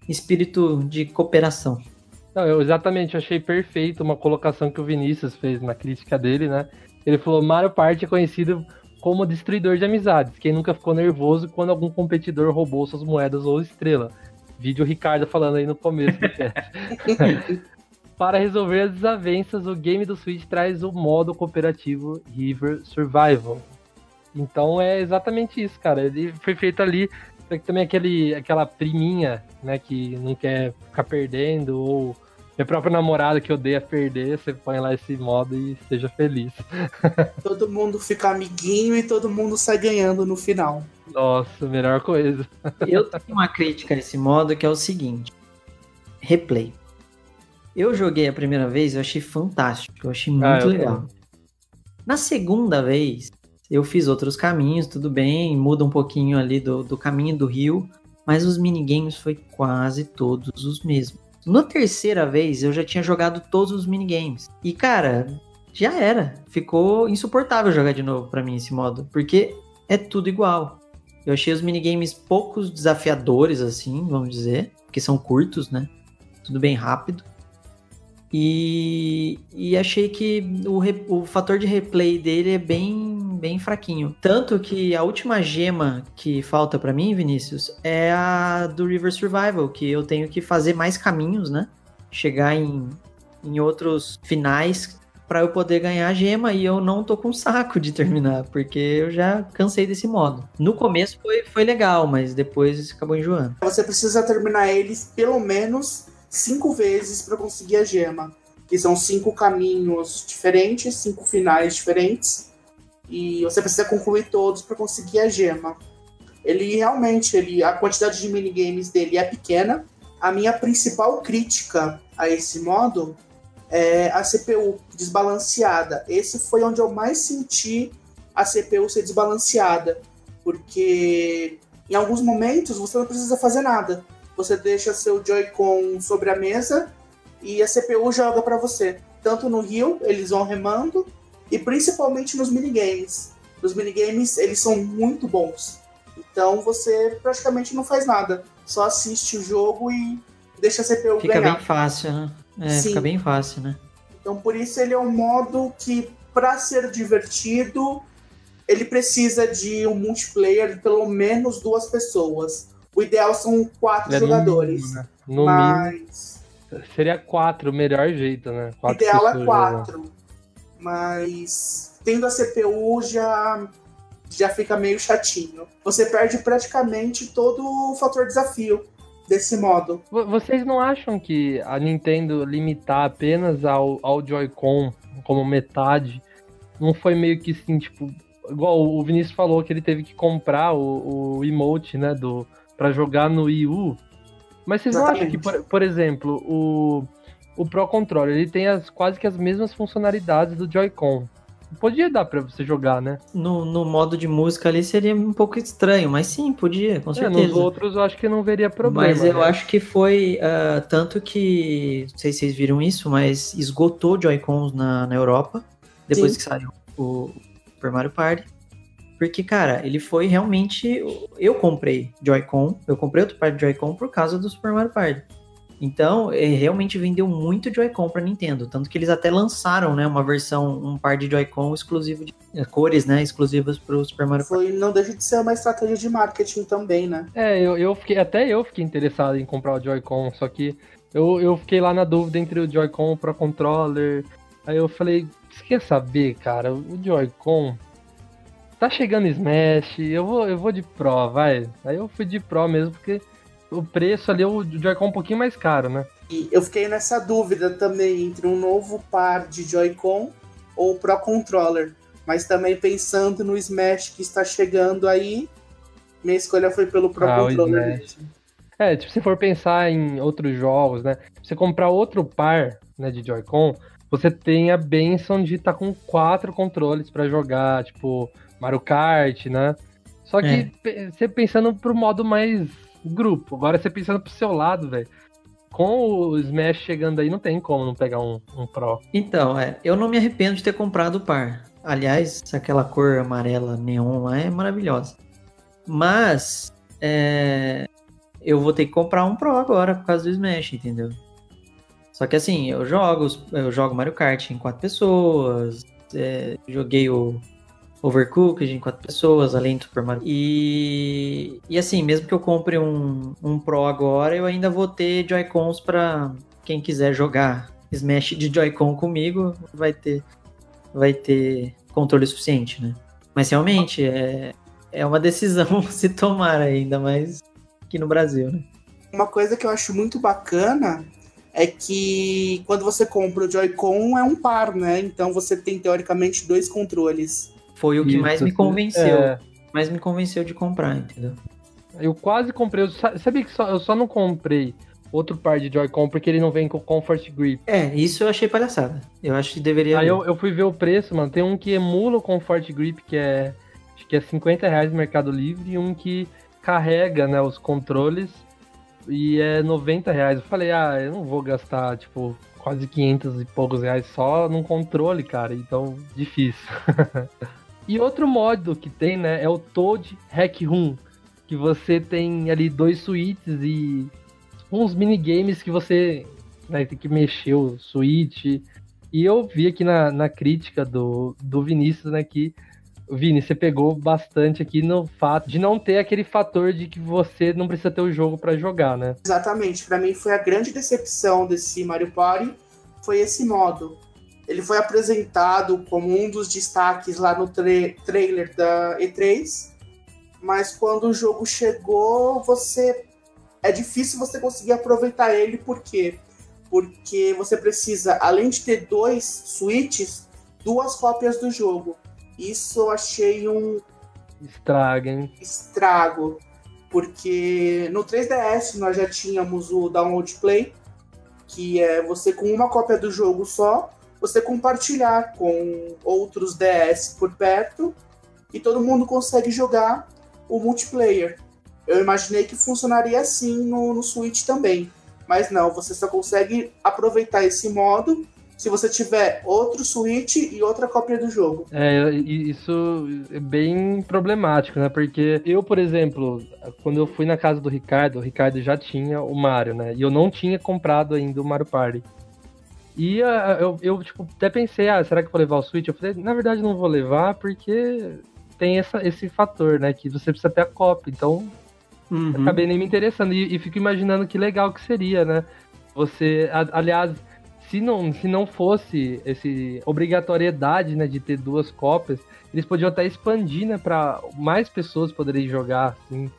espírito de cooperação. Não, eu exatamente achei perfeito uma colocação que o Vinícius fez na crítica dele, né? Ele falou: Mario Party é conhecido como destruidor de amizades. Quem nunca ficou nervoso quando algum competidor roubou suas moedas ou estrela? Vídeo Ricardo falando aí no começo do chat. Para resolver as desavenças, o game do Switch traz o modo cooperativo River Survival. Então é exatamente isso, cara. Ele foi feito ali tem também aquele, aquela priminha, né, que não quer ficar perdendo, ou minha própria namorada que odeia perder, você põe lá esse modo e seja feliz. todo mundo fica amiguinho e todo mundo sai ganhando no final. Nossa, melhor coisa. Eu tenho uma crítica a esse modo que é o seguinte: replay. Eu joguei a primeira vez, eu achei fantástico, eu achei muito Ah, eu legal. também. Na segunda vez, eu fiz outros caminhos, tudo bem, muda um pouquinho ali do, do caminho do rio, mas os minigames foi quase todos os mesmos. Na terceira vez, eu já tinha jogado todos os minigames. E, cara, já era. Ficou insuportável jogar de novo pra mim esse modo, porque é tudo igual. Eu achei os minigames poucos desafiadores, assim, vamos dizer, porque são curtos, né? Tudo bem rápido. E, e achei que o, o fator de replay dele é bem, bem fraquinho. Tanto que a última gema que falta pra mim, Vinícius, é a do River Survival, que eu tenho que fazer mais caminhos, né? Chegar em, em outros finais pra eu poder ganhar a gema e eu não tô com saco de terminar, porque eu já cansei desse modo. No começo foi, foi legal, mas depois acabou enjoando. Você precisa terminar eles pelo menos cinco vezes para conseguir a gema. Que são cinco caminhos diferentes, cinco finais diferentes. E você precisa concluir todos para conseguir a gema. Ele realmente, ele, a quantidade de minigames dele é pequena. A minha principal crítica a esse modo é a CPU desbalanceada. Esse foi onde eu mais senti a CPU ser desbalanceada. Porque em alguns momentos você não precisa fazer nada. Você deixa seu Joy-Con sobre a mesa e a CPU joga para você. Tanto no Rio, eles vão remando, e principalmente nos minigames. Os minigames, eles são muito bons. Então você praticamente não faz nada. Só assiste o jogo e deixa a CPU Fica ganhar. bem fácil, né? É, Sim. fica bem fácil, né? Então por isso ele é um modo que, para ser divertido, ele precisa de um multiplayer de pelo menos duas pessoas. O ideal são quatro É no jogadores. mínimo, né? No mas mínimo. Seria quatro, o melhor jeito, né? o ideal é quatro. Mas tendo a CPU já, já fica meio chatinho. Você perde praticamente todo o fator desafio desse modo. Vo- Vocês não acham que a Nintendo limitar apenas ao, ao Joy-Con como metade não foi meio que assim, tipo, igual o Vinícius falou que ele teve que comprar o, o emote, né, do para jogar no Wii U. Mas vocês não acham que, por, por exemplo, o, o Pro Controller, ele tem as, quase que as mesmas funcionalidades do Joy-Con. Podia dar pra você jogar, né? No, no modo de música ali seria um pouco estranho, mas sim, podia, com É, certeza. nos outros eu acho que não veria problema. mas eu né? acho que foi ah, tanto que, não sei se vocês viram isso, mas esgotou Joy-Cons na, na Europa, depois Sim. que saiu o Super Mario Party. Porque, cara, ele foi realmente. Eu comprei Joy-Con, eu comprei outro par de Joy-Con por causa do Super Mario Party. Então, ele realmente vendeu muito Joy-Con pra Nintendo. Tanto que eles até lançaram, né, uma versão, um par de Joy-Con exclusivo de eh, cores, né, exclusivas pro Super Mario Party. Foi, não deixa de ser uma estratégia de marketing também, né? É, eu, eu fiquei, até eu fiquei interessado em comprar o Joy-Con, só que eu, eu fiquei lá na dúvida entre o Joy-Con e o Pro Controller. Aí eu falei, você quer saber, cara, o Joy-Con tá chegando Smash, eu vou, eu vou de Pro, vai. Aí eu fui de Pro mesmo, porque o preço ali, o Joy-Con é um pouquinho mais caro, né? E eu fiquei nessa dúvida também entre um novo par de Joy-Con ou Pro Controller. Mas também pensando no Smash que está chegando aí, minha escolha foi pelo Pro Ah, Controller. É, tipo, se for pensar em outros jogos, né? Você comprar outro par né, de Joy-Con, você tem a benção de estar com quatro controles pra jogar, tipo, Mario Kart, né? Só que É. você pensando pro modo mais grupo, agora você pensando pro seu lado, velho. Com o Smash chegando aí, não tem como não pegar um, um Pro. Então, é, eu não me arrependo de ter comprado o par. Aliás, aquela cor amarela neon lá é maravilhosa. Mas, é, eu vou ter que comprar um Pro agora por causa do Smash, entendeu? Só que assim, eu jogo, eu jogo Mario Kart em quatro pessoas, é, joguei o, Overcooked em quatro pessoas, além do Super Mario. E, e assim, mesmo que eu compre um, um Pro agora, eu ainda vou ter Joy-Cons para quem quiser jogar Smash de Joy-Con comigo, vai ter, vai ter controle suficiente, né? Mas realmente é, é uma decisão se tomar ainda mais aqui no Brasil, né? Uma coisa que eu acho muito bacana é que quando você compra o Joy-Con é um par, né? Então você tem teoricamente dois controles. Foi o que Isso, mais me convenceu. é. Mais me convenceu de comprar, entendeu? Eu quase comprei. eu sa- Sabia que só- eu só não comprei outro par de Joy-Con porque ele não vem com Comfort Grip. É, isso eu achei palhaçada. Eu acho que deveria. Aí eu, eu fui ver o preço, mano. Tem um que emula o Comfort Grip, que é. Acho que é 50 reais no Mercado Livre, e um que carrega, né, os controles e é 90 reais. Eu falei, ah, eu não vou gastar, tipo, quase 500 e poucos reais só num controle, cara. Então, difícil. e outro modo que tem, né, é o Toad Hack Room, que você tem ali dois suítes e uns minigames que você vai ter que mexer o switch. E eu vi aqui na, na crítica do, do Vinícius, né, que Vini, você pegou bastante aqui no fato de não ter aquele fator de que você não precisa ter o jogo pra jogar, né? Exatamente, Pra mim foi a grande decepção desse Mario Party, foi esse modo. Ele foi apresentado como um dos destaques lá no tra- trailer da E3, mas quando o jogo chegou, você é difícil você conseguir aproveitar ele, por quê? Porque você precisa, além de ter dois switches, duas cópias do jogo. Isso eu achei um Estraga, hein? estrago, porque no 3DS nós já tínhamos o Download Play, que é você com uma cópia do jogo só, você compartilhar com outros DS por perto e todo mundo consegue jogar o multiplayer. Eu imaginei que funcionaria assim no, no Switch também, mas não, você só consegue aproveitar esse modo se você tiver outro Switch e outra cópia do jogo. É, isso é bem problemático, né? Porque eu, por exemplo, quando eu fui na casa do Ricardo, o Ricardo já tinha o Mario, né? E eu não tinha comprado ainda o Mario Party. E ah, eu, eu, tipo, até pensei, ah, será que eu vou levar o Switch? Eu falei, na verdade não vou levar porque tem essa, esse fator, né? Que você precisa ter a cópia. Então, Uhum. acabei nem me interessando. E, e fico imaginando que legal que seria, né? Você, a- aliás, se não, se não fosse esse obrigatoriedade, né, de ter duas cópias, eles podiam até expandir, né, para mais pessoas poderem jogar, assim.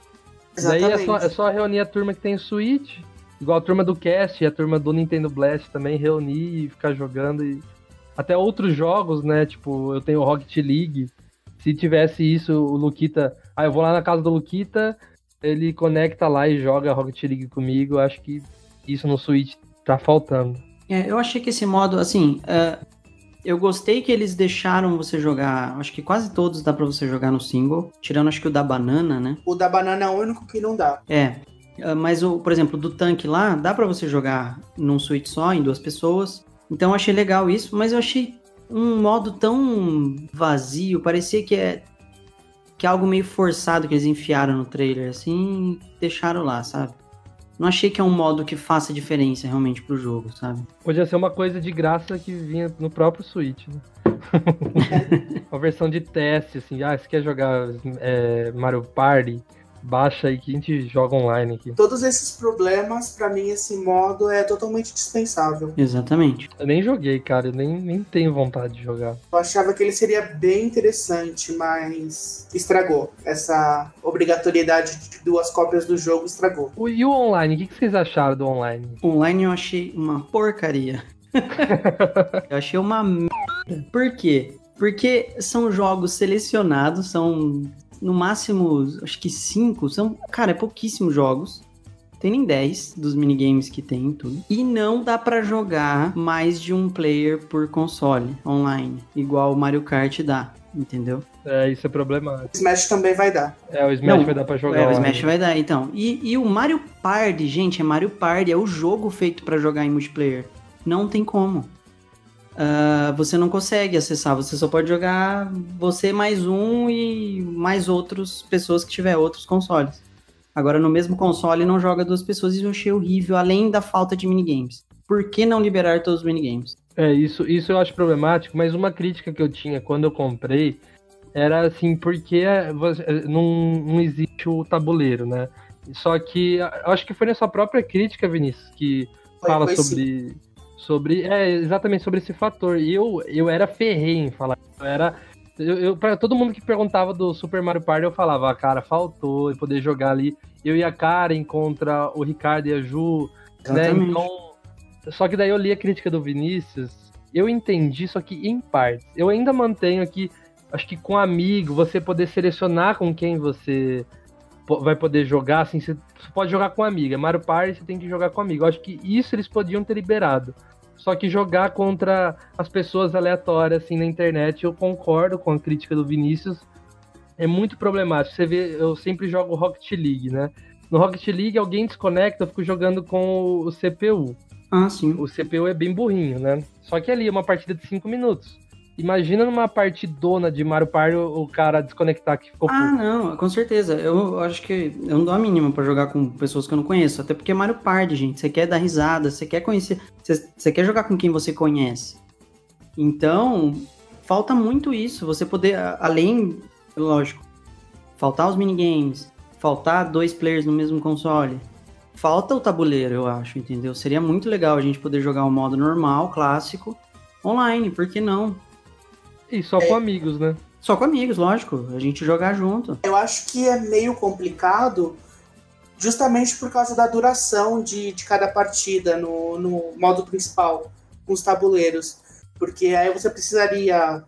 Daí é só, é só reunir a turma que tem o Switch, igual a turma do Cast e a turma do Nintendo Blast também, reunir e ficar jogando e até outros jogos, né, tipo, eu tenho o Rocket League. Se tivesse isso, o Luquita, ah, eu vou lá na casa do Luquita, ele conecta lá e joga Rocket League comigo. Eu acho que isso no Switch tá faltando. É, eu achei que esse modo, assim, é, eu gostei que eles deixaram você jogar. Acho que quase todos dá pra você jogar no single, tirando acho que o da banana, né? O da banana é o único que não dá. É. é, Mas, o, por exemplo, do tanque lá, dá pra você jogar num Switch só, em duas pessoas. Então eu achei legal isso, mas eu achei um modo tão vazio, parecia que é que é algo meio forçado que eles enfiaram no trailer, assim, e deixaram lá, sabe? Não achei que é um modo que faça diferença realmente pro jogo, sabe? Podia ser uma coisa de graça que vinha no próprio Switch, né? uma versão de teste, assim, ah, você quer jogar é, Mario Party? Baixa aí que a gente joga online aqui. Todos esses problemas, pra mim, esse modo é totalmente dispensável. Exatamente. Eu nem joguei, cara, eu nem, nem tenho vontade de jogar. Eu achava que ele seria bem interessante, mas estragou. Essa obrigatoriedade de duas cópias do jogo estragou. O- E o online, o que, que vocês acharam do online? Online eu achei uma porcaria. eu achei uma merda. Por quê? Porque são jogos selecionados, são no máximo, acho que cinco, são, cara, é pouquíssimos jogos. Tem nem 10 dos minigames que tem e tudo. E não dá pra jogar mais de um player por console online, igual o Mario Kart dá, entendeu? É, isso é problemático. Smash também vai dar. É, o Smash Não, vai dar pra jogar É, o. Smash vai dar, então. E, e o Mario Party, gente, é Mario Party, é o jogo feito pra jogar em multiplayer. Não tem como. Ah, você não consegue acessar, você só pode jogar você mais um e mais outras pessoas que tiver outros consoles. Agora, no mesmo console não joga duas pessoas e eu achei horrível, além da falta de minigames. Por que não liberar todos os minigames? É, isso, isso eu acho problemático, mas uma crítica que eu tinha quando eu comprei era assim, porque você- não, não existe o tabuleiro, né? Só que eu acho que foi na sua própria crítica, Vinícius, que Foi- fala foi sim. Sobre. É, exatamente sobre esse fator. E eu, eu era ferrenho em falar. Eu era. Eu, eu, pra todo mundo que perguntava do Super Mario Party, eu falava, ah, cara, faltou poder jogar ali. Eu e a Karen contra o Ricardo e a Ju, né? Então. Só que daí eu li a crítica do Vinícius, eu entendi, só que em partes. Eu ainda mantenho aqui, acho que com amigo, você poder selecionar com quem você vai poder jogar, assim, você você pode jogar com amiga. Mario Party você tem que jogar com amigo. Eu acho que isso eles podiam ter liberado. Só que jogar contra as pessoas aleatórias, assim, na internet, eu concordo com a crítica do Vinícius. É muito problemático. Você vê, eu sempre jogo Rocket League, né? No Rocket League, alguém desconecta, eu fico jogando com o CPU. Ah, sim. O CPU é bem burrinho, né? Só que ali é uma partida de 5 minutos. Imagina numa partidona de Mario Party o cara desconectar que ficou Ah, puto. não, com certeza. Eu acho que eu não dou a mínima pra jogar com pessoas que eu não conheço. Até porque é Mario Party, gente. Você quer dar risada, você quer conhecer. Você, você quer jogar com quem você conhece. Então, falta muito isso. Você poder, além, lógico, faltar os minigames, faltar dois players no mesmo console. Falta o tabuleiro, eu acho, entendeu? Seria muito legal a gente poder jogar o modo normal, clássico, online, por que não? E só com amigos, né? Só com amigos, lógico. A gente jogar junto. Eu acho que é meio complicado justamente por causa da duração de, de cada partida no, no modo principal, com os tabuleiros. Porque aí você precisaria,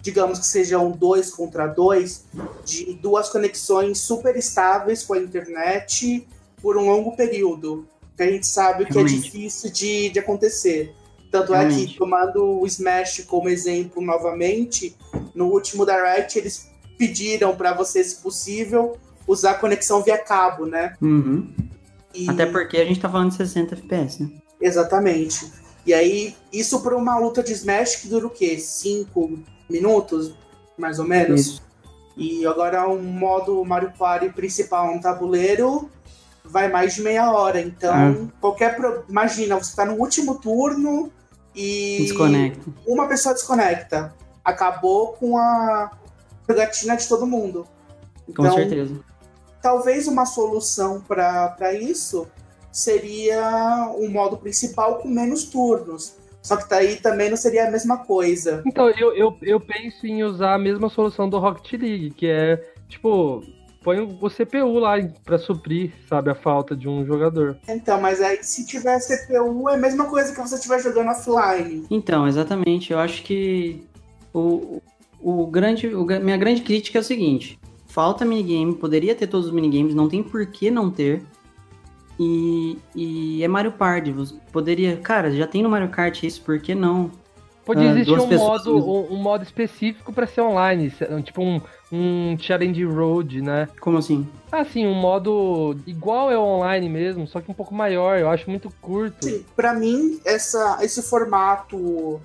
digamos que sejam dois contra dois, de duas conexões super estáveis com a internet por um longo período. Que a gente sabe que é difícil de, de acontecer. Tanto é que, tomando o Smash como exemplo novamente, no último Direct eles pediram para você, se possível, usar conexão via cabo, né? Uhum. E- Até porque a gente tá falando de 60 FPS, né? Exatamente. E aí, isso para uma luta de Smash que dura o quê? Cinco minutos, mais ou menos? Isso. E agora um modo Mario Party principal, um tabuleiro, vai mais de meia hora. Então, Ah. qualquer. Pro... Imagina, você tá no último turno e Desconecta. uma pessoa desconecta. Acabou com a jogatina de todo mundo. Com Então, certeza. talvez uma solução para isso seria um modo principal com menos turnos. Só que daí também não seria a mesma coisa. Então, eu, eu, eu penso em usar a mesma solução do Rocket League, que é, tipo, põe o CPU lá pra suprir, sabe, a falta de um jogador. Então, mas aí se tiver CPU é a mesma coisa que você estiver jogando offline. Então, exatamente. Eu acho que o, o grande, o minha grande crítica é o seguinte: falta minigame, poderia ter todos os minigames, não tem por que não ter. E, e é Mario Party. você Poderia, cara, já tem no Mario Kart isso, por que não? Podia Ah, existir um pessoas modo, um, um modo específico pra ser online, tipo um, um challenge road, né? Como assim? Assim, um modo igual é o online mesmo, só que um pouco maior, eu acho muito curto. Sim, para mim essa, esse formato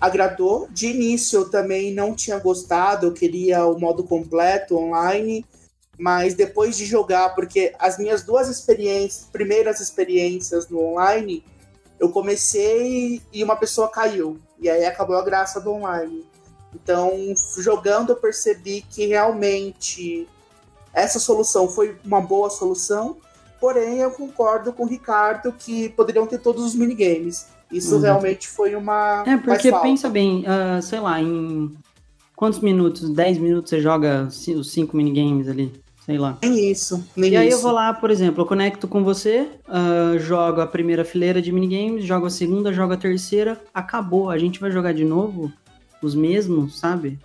agradou. De início eu também não tinha gostado, eu queria o modo completo online, mas depois de jogar, porque as minhas duas experiências, primeiras experiências no online, eu comecei e uma pessoa caiu. E aí acabou a graça do online. Então, jogando, eu percebi que realmente essa solução foi uma boa solução. Porém, eu concordo com o Ricardo que poderiam ter todos os minigames. Isso Uhum. realmente foi uma. É, porque pensa bem, ah, sei lá, em quantos minutos? 10 minutos você joga os 5 minigames ali? Sei lá. Nem isso, E aí isso. eu vou lá, por exemplo, eu conecto com você, ah, jogo a primeira fileira de minigames, jogo a segunda, jogo a terceira, acabou. A gente vai jogar de novo os mesmos, sabe?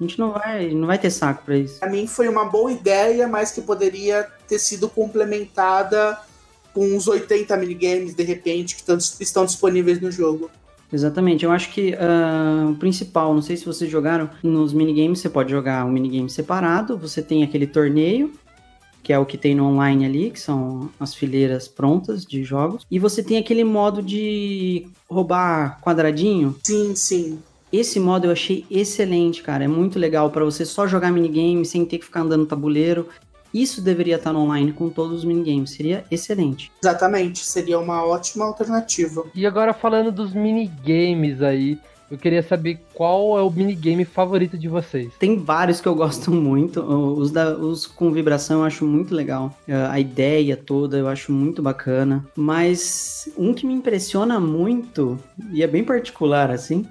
A gente não vai, não vai ter saco pra isso. Pra mim foi uma boa ideia, mas que poderia ter sido complementada com uns 80 minigames, de repente, que tão- estão disponíveis no jogo. Exatamente, eu acho que ah, o principal, não sei se vocês jogaram, nos minigames você pode jogar um minigame separado, você tem aquele torneio, que é o que tem no online ali, que são as fileiras prontas de jogos, e você tem aquele modo de roubar quadradinho, Sim, sim. Esse modo eu achei excelente, cara. É muito legal pra você só jogar minigame sem ter que ficar andando no tabuleiro. Isso deveria estar no online com todos os minigames. Seria excelente. Exatamente. Seria uma ótima alternativa. E agora falando dos minigames aí, eu queria saber qual é o minigame favorito de vocês. Tem vários que eu gosto muito. Os, da, os com vibração eu acho muito legal. A ideia toda eu acho muito bacana. Mas um que me impressiona muito, e é bem particular assim,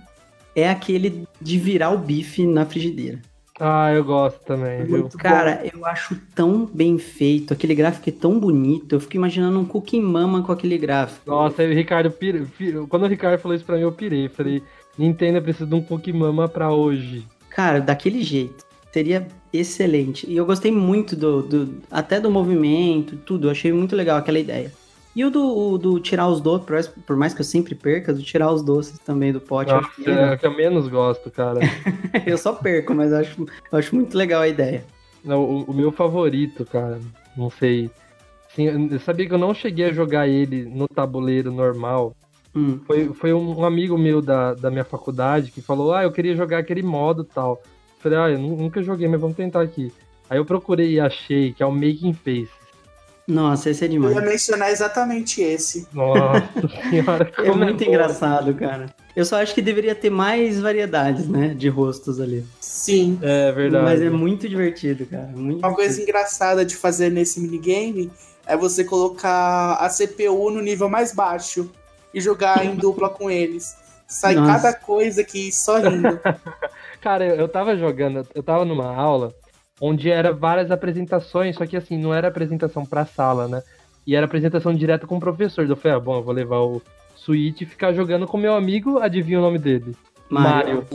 é aquele de virar o bife na frigideira. Ah, eu gosto também, viu? Muito Cara, eu acho tão bem feito, aquele gráfico é tão bonito. Eu fico imaginando um Cookie Mama com aquele gráfico. Nossa, aí o Ricardo pira- Quando o Ricardo falou isso pra mim, eu pirei. Falei, Nintendo precisa de um Pokémon pra hoje. Cara, daquele jeito. Seria excelente. E eu gostei muito do, do- até do movimento, tudo. Eu achei muito legal aquela ideia. E o do, o do tirar os doces, por mais- que eu sempre perca, do tirar os doces também do pote. eu Nossa, acho que- é o que eu menos gosto, cara. eu só perco, mas eu acho, eu acho muito legal a ideia. Não, o, o meu favorito, cara, não sei. Sim, eu sabia que eu não cheguei a jogar ele no tabuleiro normal. Hum. Foi, foi um amigo meu da, da minha faculdade que falou: Ah, eu queria jogar aquele modo tal. Falei: Ah, eu nu- nunca joguei, mas vamos tentar aqui. Aí eu procurei e achei, que é o Making Face. Nossa, esse é Eu demais. ia mencionar exatamente esse. Nossa senhora, É como muito bom. engraçado, cara. Eu só acho que deveria ter mais variedades, né, de rostos ali. Sim. É verdade. Mas é muito divertido, cara. Muito Uma coisa engraçada de fazer nesse minigame é você colocar a CPU no nível mais baixo e jogar em dupla com eles. Sai Nossa. cada coisa que só rindo. Cara, eu, eu tava jogando, eu tava numa aula onde era várias apresentações, só que assim, não era apresentação pra sala, né? E era apresentação direto com o professor. Eu falei, ah, bom, eu vou levar o Switch e ficar jogando com meu amigo, adivinha o nome dele? Mario.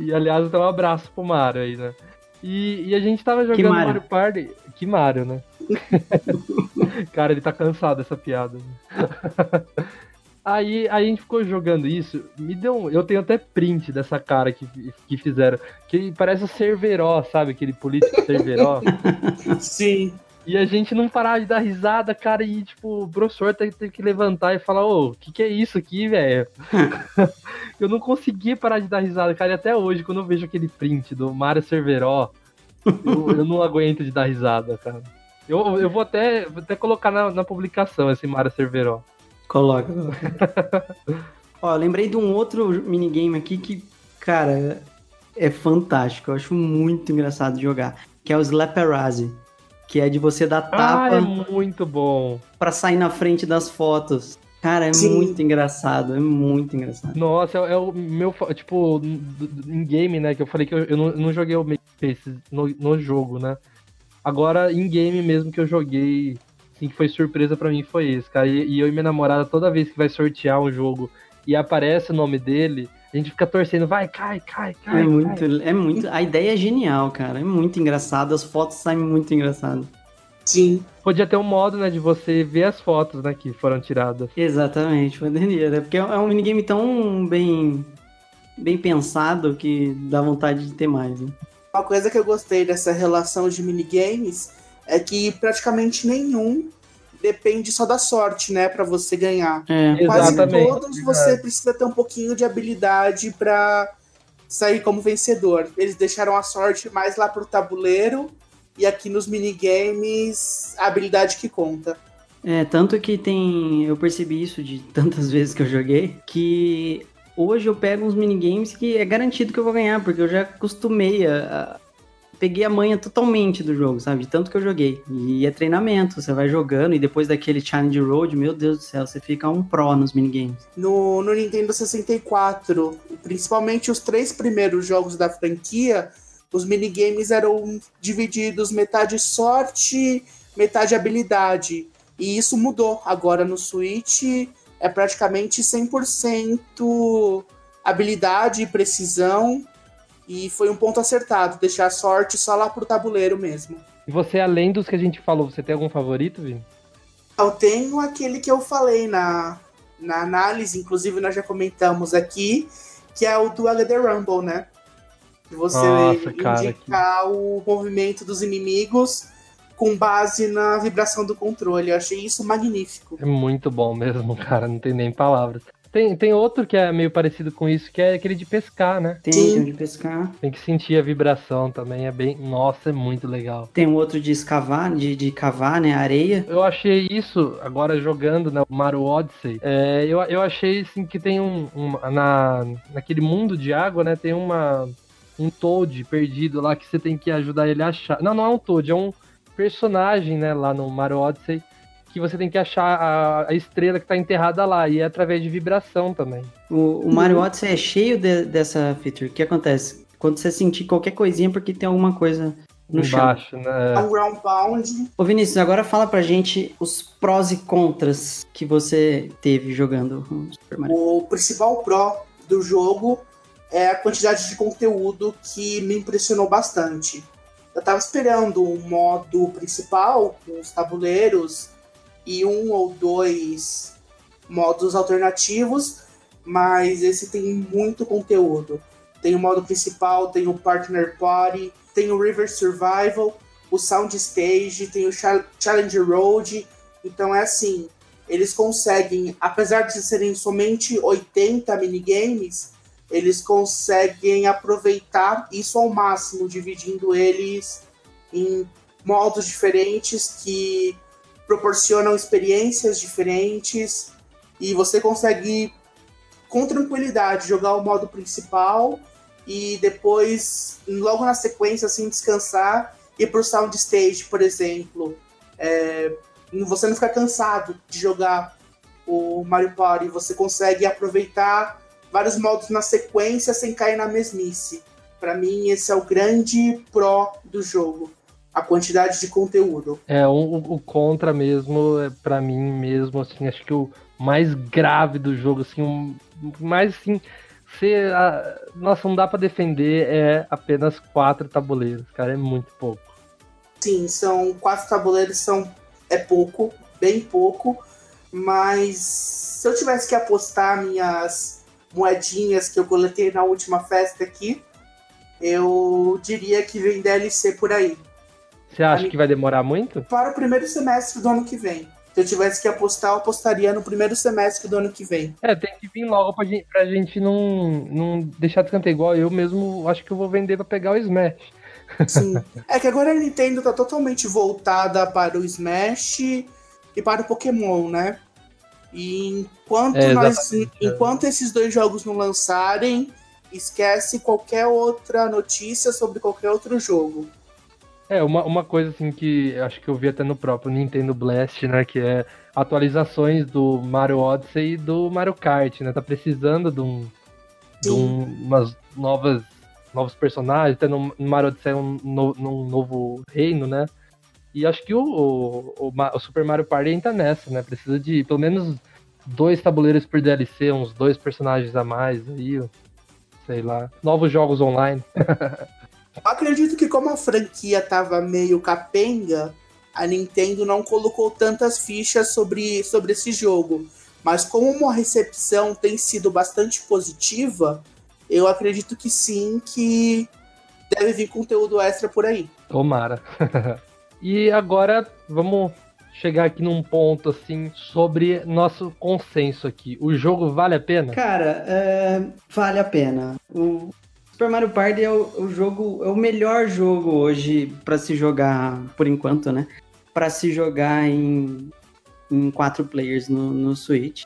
E aliás, então um abraço pro Mario aí, né? E, e a gente tava jogando Mario? Mario Party. Que Mario, né? Cara, ele tá cansado dessa piada. Aí, aí a gente ficou jogando isso. Me deu Eu tenho até print dessa cara que, que fizeram. Que parece o Cerveró, sabe? Aquele político Cerveró. Sim. E a gente não parava de dar risada, cara, e tipo, o professor teve, que levantar e falar, ô, o que que é isso aqui, velho? eu não conseguia parar de dar risada, cara, e até hoje, quando eu vejo aquele print do Mario Cerveró, eu, eu não aguento de dar risada, cara. Eu, eu vou até, vou até colocar na, na publicação esse Mario Cerveró. Coloca. coloca. Ó, lembrei de um outro minigame aqui que, cara, é fantástico. Eu acho muito engraçado de jogar. Que é o Slapperazzi. Que é de você dar Ah, tapa é muito bom. pra sair na frente das fotos. Cara, é Sim. muito engraçado. É muito engraçado. Nossa, é, é o meu, tipo, em game, né, que eu falei que eu, eu não, eu não joguei o Make no, no jogo, né. Agora, em game mesmo que eu joguei, assim, que foi surpresa pra mim, foi esse, cara. E, e eu e minha namorada, toda vez que vai sortear um jogo e aparece o nome dele, a gente fica torcendo, vai, cai, cai, cai. É muito, cai. é muito. A ideia é genial, cara. É muito engraçado. As fotos saem muito engraçadas. Sim. Podia ter um modo, né, de você ver as fotos, né, que foram tiradas. Exatamente, poderia, né? Porque é um minigame tão bem, bem pensado que dá vontade de ter mais, né? Uma coisa que eu gostei dessa relação de minigames é que praticamente nenhum depende só da sorte, né, Pra você ganhar. É, Quase Exatamente. todos você precisa ter um pouquinho de habilidade pra sair como vencedor. Eles deixaram a sorte mais lá pro tabuleiro e aqui nos minigames a habilidade que conta. é, tanto que tem. Eu percebi isso de tantas vezes que eu joguei, que hoje eu pego uns minigames que é garantido que eu vou ganhar, porque eu já acostumei a. Peguei a manha totalmente do jogo, sabe? De tanto que eu joguei. E é treinamento, você vai jogando e depois daquele Challenge Road, meu Deus do céu, você fica um pro nos minigames. No, no Nintendo 64, principalmente os três primeiros jogos da franquia, os minigames eram divididos metade sorte, metade habilidade. E isso mudou. Agora no Switch é praticamente 100% habilidade e precisão. E foi um ponto acertado, deixar a sorte só lá pro tabuleiro mesmo. E você, além dos que a gente falou, você tem algum favorito, Vini? Eu tenho aquele que eu falei na, na análise, inclusive nós já comentamos aqui, que é o Duel the Rumble, né? Você Nossa, cara, indicar o movimento dos inimigos com base na vibração do controle. Eu achei isso magnífico. É muito bom mesmo, cara, não tem nem palavras. Tem, tem outro que é meio parecido com isso, que é aquele de pescar, né? Tem, tem um de pescar. Tem que sentir a vibração também, é bem. Nossa, é muito legal. Tem um outro de escavar, de, de cavar, né? Areia. Eu achei isso, agora jogando né, o Mario Odyssey, é, eu, eu achei assim que tem um, um- na, naquele mundo de água, né, tem uma um Toad perdido lá que você tem que ajudar ele a achar. Não, não é um Toad, é um personagem, né, lá no Mario Odyssey, que você tem que achar a, a estrela que tá enterrada lá, e é através de vibração também. O, o Mario Odyssey é cheio de- dessa feature. O que acontece? Quando você sentir qualquer coisinha, é porque tem alguma coisa no chão. embaixo, É né? um ground pound. Ô Vinícius, agora fala pra gente os prós e contras que você teve jogando o Super Mario. O principal pró do jogo é a quantidade de conteúdo que me impressionou bastante. Eu tava esperando um modo principal com os tabuleiros e um ou dois modos alternativos, mas esse tem muito conteúdo. Tem o modo principal, tem o Partner Party, tem o River Survival, o Sound Stage, tem o Cha- Challenge Road. Então é assim, eles conseguem, apesar de serem somente 80 minigames, eles conseguem aproveitar isso ao máximo, dividindo eles em modos diferentes que proporcionam experiências diferentes e você consegue com tranquilidade jogar o modo principal e depois, logo na sequência, assim, descansar e pro Sound Stage, por exemplo. É, você não fica cansado de jogar o Mario Party, você consegue aproveitar vários modos na sequência sem cair na mesmice. Para mim, esse é o grande pró do jogo, a quantidade de conteúdo. É, o, o- contra mesmo, é, pra mim mesmo, assim, acho que o mais grave do jogo, assim, o mais assim, você, ah, nossa, não dá pra defender, é apenas quatro tabuleiros, cara, é muito pouco. Sim, são quatro tabuleiros, são é pouco, bem pouco, mas se eu tivesse que apostar minhas moedinhas que eu coletei na última festa aqui, eu diria que vem DLC por aí. Você acha que vai demorar muito? Para o primeiro semestre do ano que vem. Se eu tivesse que apostar, eu apostaria no primeiro semestre do ano que vem. É, tem que vir logo pra gente, pra gente não, não deixar de cantar igual eu mesmo, acho que eu vou vender pra pegar o Smash. Sim. é que agora a Nintendo tá totalmente voltada para o Smash e para o Pokémon, né? E enquanto, É, nós, enquanto esses dois jogos não lançarem, esquece qualquer outra notícia sobre qualquer outro jogo. É, uma, uma coisa assim que acho que eu vi até no próprio Nintendo Blast, né? Que é atualizações do Mario Odyssey e do Mario Kart, né? Tá precisando de, um, de um- umas novas novos personagens, até no no Mario Odyssey um, no, num novo reino, né? E acho que o, o, o o Super Mario Party entra nessa, né? Precisa de pelo menos dois tabuleiros por DLC, uns dois personagens a mais aí, sei lá. Novos jogos online. Acredito que como a franquia tava meio capenga, a Nintendo não colocou tantas fichas sobre, sobre esse jogo. Mas como a recepção tem sido bastante positiva, eu acredito que sim, que deve vir conteúdo extra por aí. Tomara. e agora vamos chegar aqui num ponto assim sobre nosso consenso aqui. O jogo vale a pena? Cara, é, vale a pena. O Super Mario Party é o, o jogo, é o melhor jogo hoje pra se jogar, por enquanto, né? Pra se jogar em, em quatro players no, no Switch.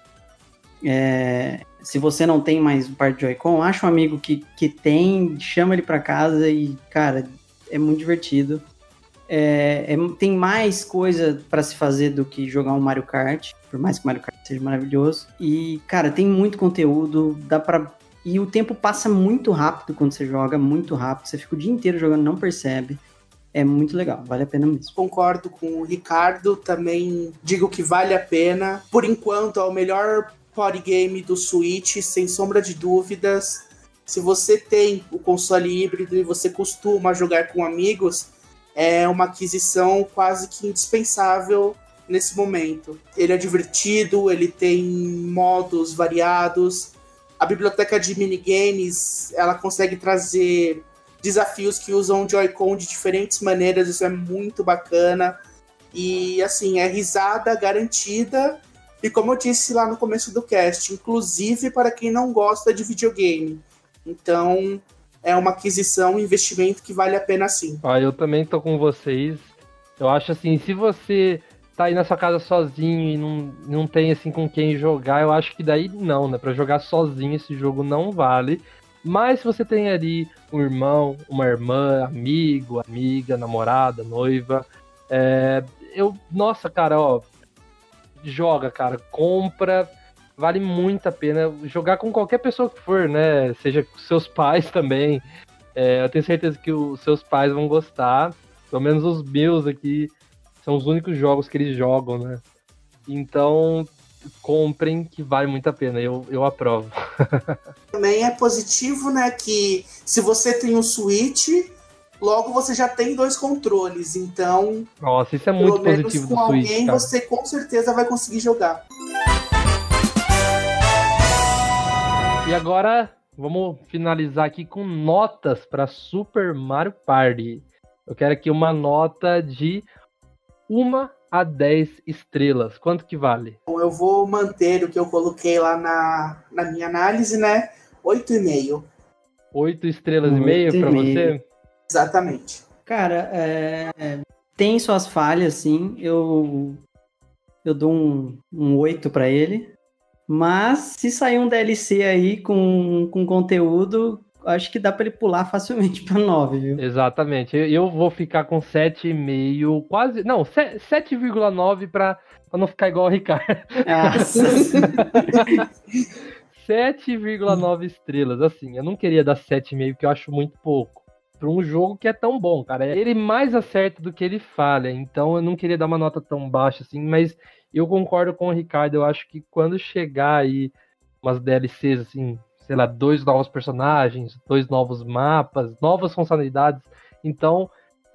É, se você não tem mais o par de Joy-Con, acha um amigo que, que tem, chama ele pra casa e, cara, é muito divertido. É, é- tem mais coisa pra se fazer do que jogar um Mario Kart, por mais que Mario Kart seja maravilhoso. E, cara, tem muito conteúdo, dá pra. E o tempo passa muito rápido quando você joga, muito rápido. Você fica o dia inteiro jogando, não percebe. É muito legal, vale a pena mesmo. Concordo com o Ricardo, também digo que vale a pena. Por enquanto, é o melhor party game do Switch, sem sombra de dúvidas. Se você tem o console híbrido e você costuma jogar com amigos, é uma aquisição quase que indispensável nesse momento. Ele é divertido, ele tem modos variados. A biblioteca de minigames, ela consegue trazer desafios que usam Joy-Con de diferentes maneiras, isso é muito bacana. E assim, é risada garantida E como eu disse lá no começo do cast, inclusive para quem não gosta de videogame. Então, é uma aquisição, um investimento que vale a pena sim. Ah, eu também tô com vocês. Eu acho assim, se você tá aí na sua casa sozinho e não, não tem assim com quem jogar, eu acho que daí não, né? Para jogar sozinho esse jogo não vale. Mas se você tem ali um irmão, uma irmã, amigo, amiga, namorada, noiva, é, eu, nossa, cara, ó, joga, cara, compra, vale muito a pena jogar com qualquer pessoa que for, né? Seja com seus pais também. É, eu tenho certeza que os seus pais vão gostar. Pelo menos os meus aqui são os únicos jogos que eles jogam, né? Então, comprem que vale muito a pena, eu, eu aprovo. Também é positivo, né, que se você tem um Switch, logo você já tem dois controles, então... Nossa, isso é muito pelo positivo com do Switch, alguém cara. você com certeza vai conseguir jogar. E agora, vamos finalizar aqui com notas para Super Mario Party. Eu quero aqui uma nota de 1 a 10 estrelas. Quanto que vale? Então eu vou manter o que eu coloquei lá na, na minha análise, né? 8,5. 8 estrelas e Oito e para meio. você? Exatamente. Cara, é, tem suas falhas, sim. Eu, eu dou um, um 8 pra ele. Mas se sair um DLC aí com, com conteúdo, acho que dá pra ele pular facilmente pra 9, viu? Exatamente. Eu, vou ficar com 7,5, quase. Não, se- 7,9 para não ficar igual o Ricardo. Nossa. 7,9 estrelas. Assim, eu não queria dar 7,5, porque eu acho muito pouco. Pra um jogo que é tão bom, cara. Ele mais acerta do que ele falha. Então eu não queria dar uma nota tão baixa assim, mas eu concordo com o Ricardo. Eu acho que quando chegar aí umas DLCs, assim, sei lá, dois novos personagens, dois novos mapas, novas funcionalidades, então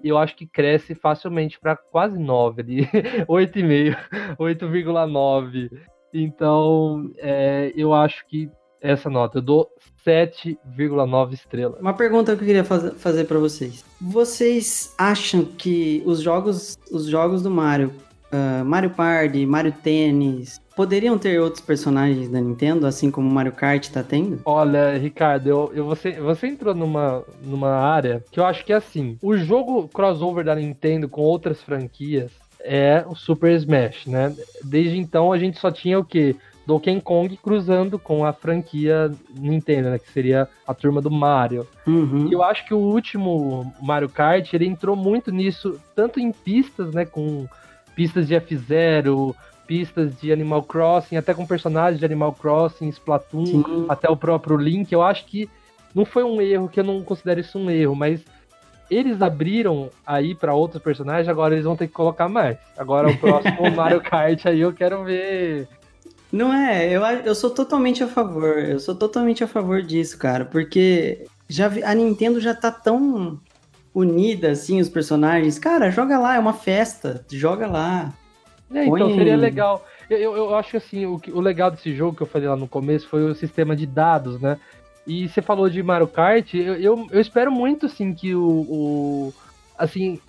eu acho que cresce facilmente para quase 9 ali. 8,5, 8,9. Então, é, eu acho que essa nota, eu dou 7,9 estrelas. Uma pergunta que eu queria faz- fazer pra vocês. Vocês acham que os jogos, os jogos do Mario, ah, Mario Party, Mario Tênis, poderiam ter outros personagens da Nintendo, assim como o Mario Kart tá tendo? Olha, Ricardo, eu, eu- você, você entrou numa, numa área que eu acho que é assim: o jogo crossover da Nintendo com outras franquias é o Super Smash, né? Desde então a gente só tinha o quê? Donkey Kong cruzando com a franquia Nintendo, né? Que seria a turma do Mario. Uhum. E eu acho que o último Mario Kart, ele entrou muito nisso, tanto em pistas, né, com pistas de F-Zero, pistas de Animal Crossing, até com personagens de Animal Crossing, Splatoon, Sim. até o próprio Link. Eu acho que não foi um erro, que eu não considero isso um erro, mas eles abriram aí para outros personagens, agora eles vão ter que colocar mais. Agora o próximo Mario Kart aí eu quero ver. Não é, eu, eu sou totalmente a favor, eu sou totalmente a favor disso, cara, porque já vi- a Nintendo já tá tão unida, assim, os personagens. Cara, joga lá, é uma festa, joga lá. É, então Põe- seria legal. Eu, eu, eu acho que assim, o, o legal desse jogo que eu falei lá no começo foi o sistema de dados, né? E você falou de Mario Kart, eu, eu, eu espero muito assim que o. o- assim,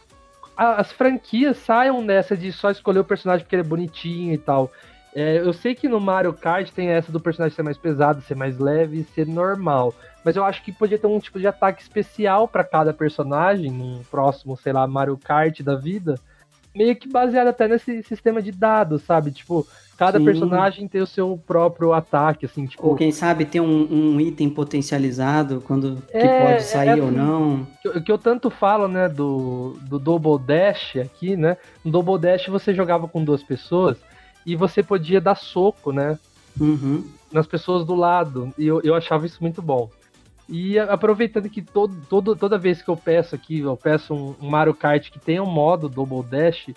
a- as franquias saiam dessa de só escolher o personagem porque ele é bonitinho e tal. É, eu sei que no Mario Kart tem essa do personagem ser mais pesado, ser mais leve e ser normal. Mas eu acho que podia ter um tipo de ataque especial pra cada personagem, num próximo, sei lá, Mario Kart da vida meio que baseado até nesse sistema de dados, sabe? Tipo, cada Sim. personagem tem o seu próprio ataque, assim, tipo. Ou quem sabe ter um, um item potencializado quando que É, pode sair é ou assim. não. que eu- que eu tanto falo, né, do, do Double Dash aqui, né? No Double Dash você jogava com duas pessoas e você podia dar soco, né? Uhum. nas pessoas do lado. E eu, eu achava isso muito bom. E aproveitando que todo, todo, toda vez que eu peço aqui, eu peço um, um Mario Kart que tenha um modo Double Dash,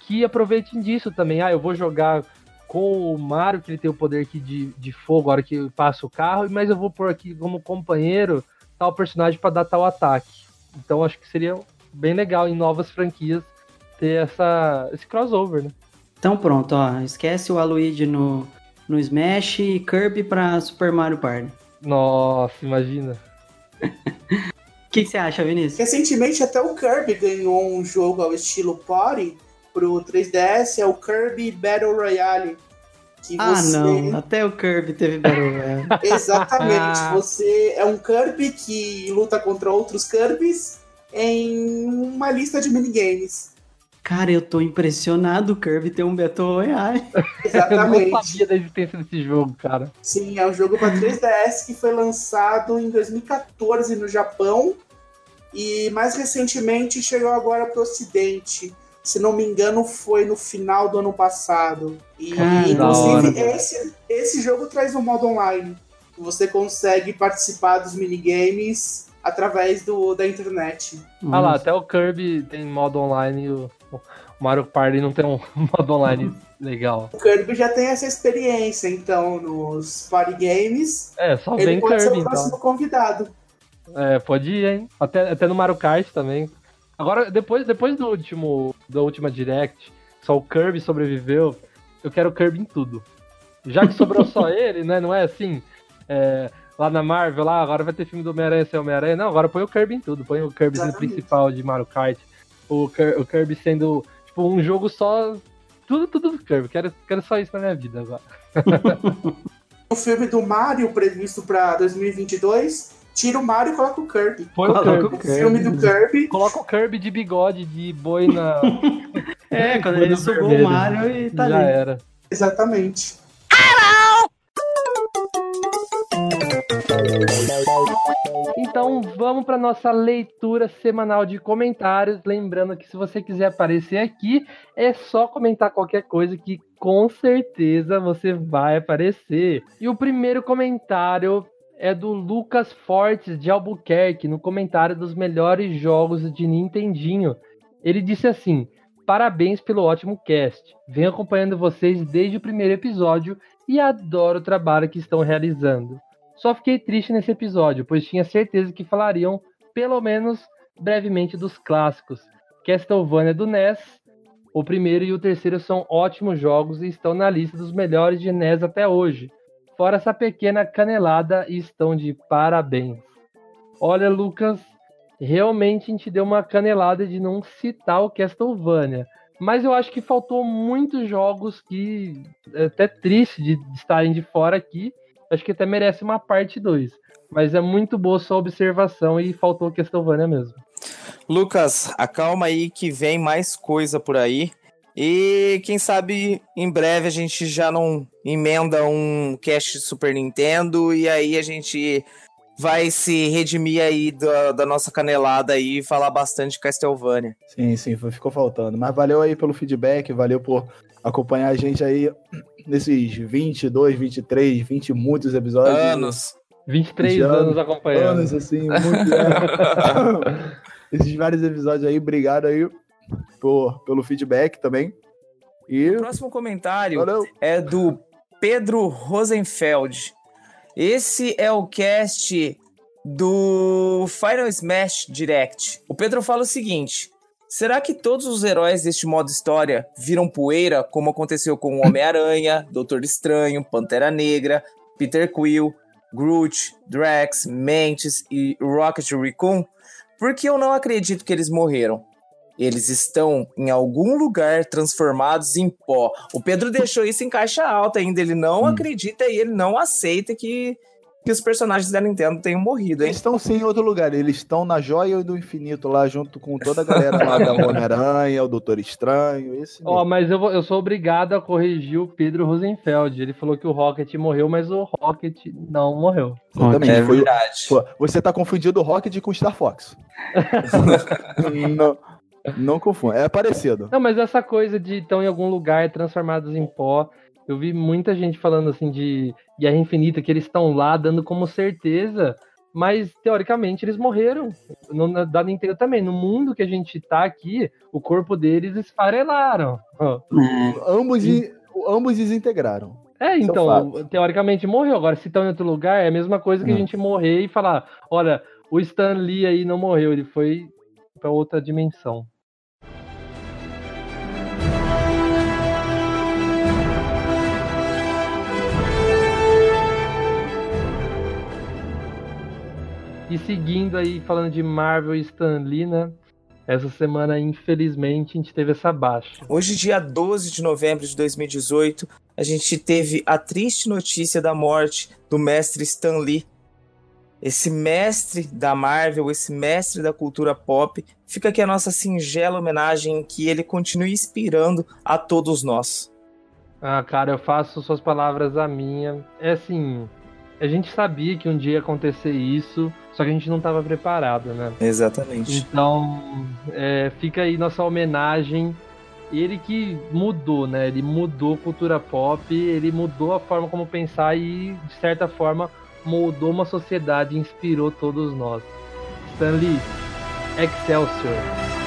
que aproveitem disso também. Ah, eu vou jogar com o Mario, que ele tem o poder aqui de, de fogo, a hora que passa o carro, mas eu vou pôr aqui como companheiro tal personagem para dar tal ataque. Então acho que seria bem legal em novas franquias ter essa, esse crossover, né? Então pronto, ó. Esquece o Aluigi no, no Smash e Kirby pra Super Mario Party. Nossa, imagina. O que que você acha, Vinícius? Recentemente até o Kirby ganhou um jogo ao estilo Party pro 3DS, é o Kirby Battle Royale. Que Ah, você... não. Até o Kirby teve Battle Royale. Exatamente. você é um Kirby que luta contra outros Kirbys em uma lista de minigames. Cara, eu tô impressionado o Kirby ter um Battle Royale. Eu não Exatamente. sabia da existência desse jogo, cara. Sim, é um jogo para 3DS que foi lançado em 2014 no Japão e mais recentemente chegou agora para o Ocidente. Se não me engano, foi no final do ano passado. E Cara, inclusive esse, esse jogo traz um modo online. Você consegue participar dos minigames através do, da internet. Ah lá, até o Kirby tem modo online e o, o Mario Party não tem um modo online legal. O Kirby já tem essa experiência, então, nos party games. É, só Ele vem pode ser Kirby o então. próximo convidado. É, pode ir, hein? Até, até no Mario Kart também. Agora, depois, depois do último, da última Direct, só o Kirby sobreviveu, eu quero o Kirby em tudo. Já que sobrou só ele, né? Não é assim? é, lá na Marvel, lá, agora vai ter filme do Homem-Aranha sem Homem-Aranha. Não, agora põe o Kirby em tudo. Põe o Kirby sendo principal de Mario Kart. O, o Kirby sendo, tipo, um jogo só... Tudo, tudo do Kirby. Quero, quero só isso na minha vida agora. O filme do Mario previsto para 2022, tira o Mario e coloca o Kirby. Põe o Coloca Kirby. O filme do Kirby Coloca o Kirby de bigode, de boi na... É, quando ele sugou o Mario e tá Já ali. era. Exatamente. Então vamos para nossa leitura semanal de comentários. Lembrando que se você quiser aparecer aqui, é só comentar qualquer coisa que com certeza você vai aparecer. E o primeiro comentário é do Lucas Fortes de Albuquerque, no comentário dos melhores jogos de Nintendinho. Ele disse assim: Parabéns pelo ótimo cast. Venho acompanhando vocês desde o primeiro episódio e adoro o trabalho que estão realizando. Só fiquei triste nesse episódio, pois tinha certeza que falariam, pelo menos brevemente, dos clássicos. Castlevania do NES, o primeiro e o terceiro são ótimos jogos e estão na lista dos melhores de NES até hoje. Fora essa pequena canelada e estão de parabéns. Olha, Lucas, realmente a gente deu uma canelada de não citar o Castlevania. Mas eu acho que faltou muitos jogos que é até triste de estarem de fora aqui. Acho que até merece uma parte 2. Mas é muito boa sua observação e faltou Castlevania mesmo. Lucas, acalma aí que vem mais coisa por aí. E quem sabe em breve a gente já não emenda um cast Super Nintendo e aí a gente vai se redimir aí da, da nossa canelada aí e falar bastante de Castlevania. Sim, sim, ficou faltando. Mas valeu aí pelo feedback, valeu por acompanhar a gente aí nesses 22, 23, 20 e muitos episódios. Anos. 23 Já- anos acompanhando. Anos, assim, muito. é. Esses vários episódios aí, obrigado aí por, pelo feedback também. E O próximo comentário valeu. é do Pedro Rosenfeld. Esse é o cast do Final Smash Direct. O Pedro fala o seguinte: será que todos os heróis deste modo história viram poeira, como aconteceu com o Homem-Aranha, Doutor Estranho, Pantera Negra, Peter Quill, Groot, Drax, Mantis e Rocket Raccoon? Porque eu não acredito que eles morreram. Eles estão em algum lugar transformados em pó. O Pedro deixou isso em caixa alta ainda. Ele não Hum. acredita e ele não aceita que, que os personagens da Nintendo tenham morrido, hein? Eles estão sim em outro lugar. Eles estão na Joia do Infinito lá, junto com toda a galera lá da Homem-Aranha, o Doutor Estranho. Esse Ó, mesmo. mas eu, vou- eu sou obrigado a corrigir o Pedro Rosenfeld. Ele falou que o Rocket morreu, mas o Rocket não morreu. Exatamente. É Foi- verdade. Pô, Você tá confundindo o Rocket com o Star Fox. não, não confunda. É parecido. Não, mas essa coisa de estão em algum lugar transformados em pó, eu vi muita gente falando assim de Guerra Infinita, que eles estão lá dando como certeza, mas teoricamente eles morreram. No, na- da Nintendo também. No mundo que a gente tá aqui, o corpo deles esfarelaram. Ó. Ambos, in- ambos desintegraram. É, é então, teoricamente morreu. Agora, se estão em outro lugar, é a mesma coisa que a Hum. gente morrer e falar: olha, o Stan Lee aí não morreu, ele foi pra outra dimensão. E seguindo aí, falando de Marvel e Stan Lee, né? essa semana, infelizmente, a gente teve essa baixa. Hoje, dia 12 de novembro de 2018, a gente teve a triste notícia da morte do mestre Stan Lee. Esse mestre da Marvel, esse mestre da cultura pop, fica aqui a nossa singela homenagem que ele continue inspirando a todos nós. Ah, cara, eu faço suas palavras a minha. É assim, a gente sabia que um dia ia acontecer isso, só que a gente não estava preparado, né? Exatamente. Então, é, fica aí nossa homenagem. Ele que mudou, né? Ele mudou cultura pop, ele mudou a forma como pensar e, de certa forma, moldou uma sociedade inspirou todos nós. Stanley, Excelsior!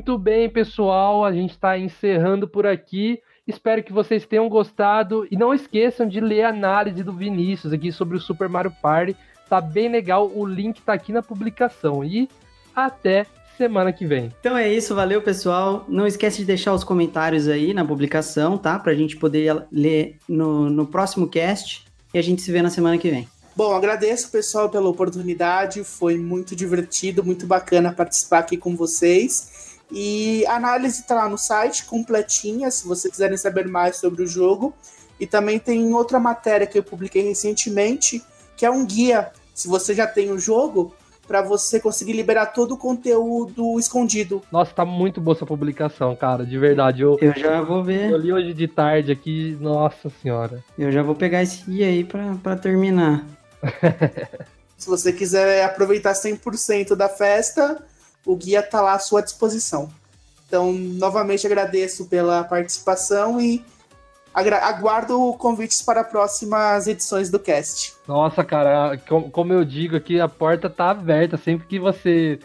Muito bem, pessoal, a gente está encerrando por aqui. Espero que vocês tenham gostado e não esqueçam de ler a análise do Vinícius aqui sobre o Super Mario Party. Tá bem legal, o link tá aqui na publicação. E até semana que vem. Então é isso, valeu pessoal. Não esquece de deixar os comentários aí na publicação, tá? Pra gente poder ler no, no próximo cast e a gente se vê na semana que vem. Bom, agradeço pessoal pela oportunidade, foi muito divertido, muito bacana participar aqui com vocês. E a análise está lá no site, completinha, se vocês quiserem saber mais sobre o jogo. E também tem outra matéria que eu publiquei recentemente, que é um guia, se você já tem o jogo, para você conseguir liberar todo o conteúdo escondido. Nossa, tá muito boa essa publicação, cara, de verdade. Eu, Eu já vou ver. eu li hoje de tarde aqui, nossa senhora. Eu já vou pegar esse guia aí pra, pra terminar. Se você quiser aproveitar 100% da festa, o guia tá lá à sua disposição. Então, novamente agradeço pela participação e aguardo convites para próximas edições do cast. Nossa, cara, com- como eu digo aqui, a porta tá aberta. Sempre que você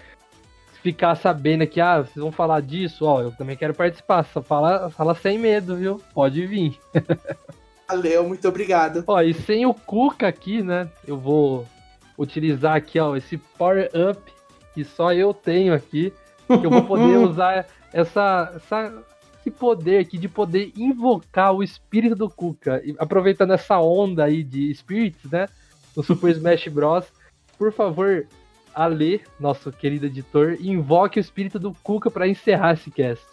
ficar sabendo que, ah, vocês vão falar disso, ó, eu também quero participar. Só fala, fala sem medo, viu? Pode vir. Valeu, muito obrigado. Ó, e sem o Cuca aqui, né? Eu vou utilizar aqui, ó, esse Power Up que só eu tenho aqui. Que eu vou poder usar essa, essa, esse poder aqui de poder invocar o espírito do Cuca. Aproveitando essa onda aí de spirits, né? No Super Smash Bros. Por favor, Ale, nosso querido editor, invoque o espírito do Cuca para encerrar esse cast.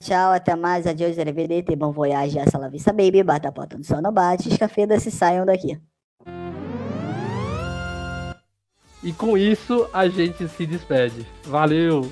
Tchau, até mais. Adiós, arrivederci, bom voyage, hasta la vista, baby. Bata a porta no sol, não bate. Escafeda-se, saiam daqui. E com isso, a gente se despede. Valeu!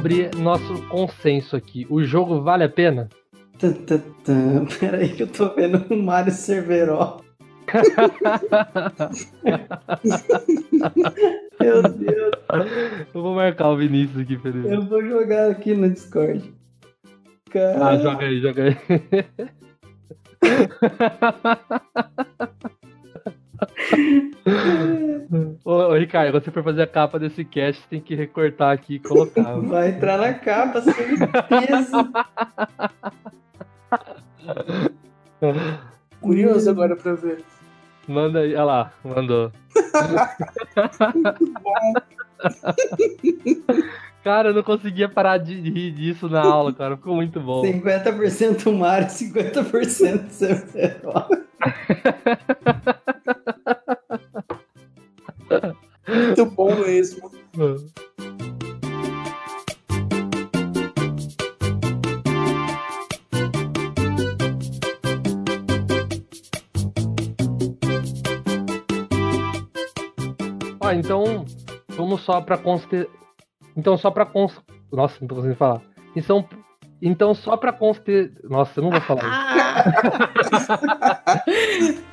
Sobre nosso consenso aqui. O jogo vale a pena? Pera aí que eu tô vendo o Mario Cerveró. Meu Deus, Eu vou marcar o Vinícius aqui, Felipe. eu vou jogar aqui no Discord. Cara, Ah, joga aí, joga aí. ô, ô, Ricardo, quando você for fazer a capa desse cast, tem que recortar aqui e colocar. vai entrar na capa, certeza. Curioso agora pra ver. Manda aí, olha lá, mandou. Cara, eu não conseguia parar de rir disso na aula, cara. Ficou muito bom. 50% Mario, 50% Cerveró. Muito bom mesmo. Ó, então, vamos só pra conste... Então, só pra cons... Nossa, não tô conseguindo falar. Então, então só pra conste... Nossa, eu não vou falar isso.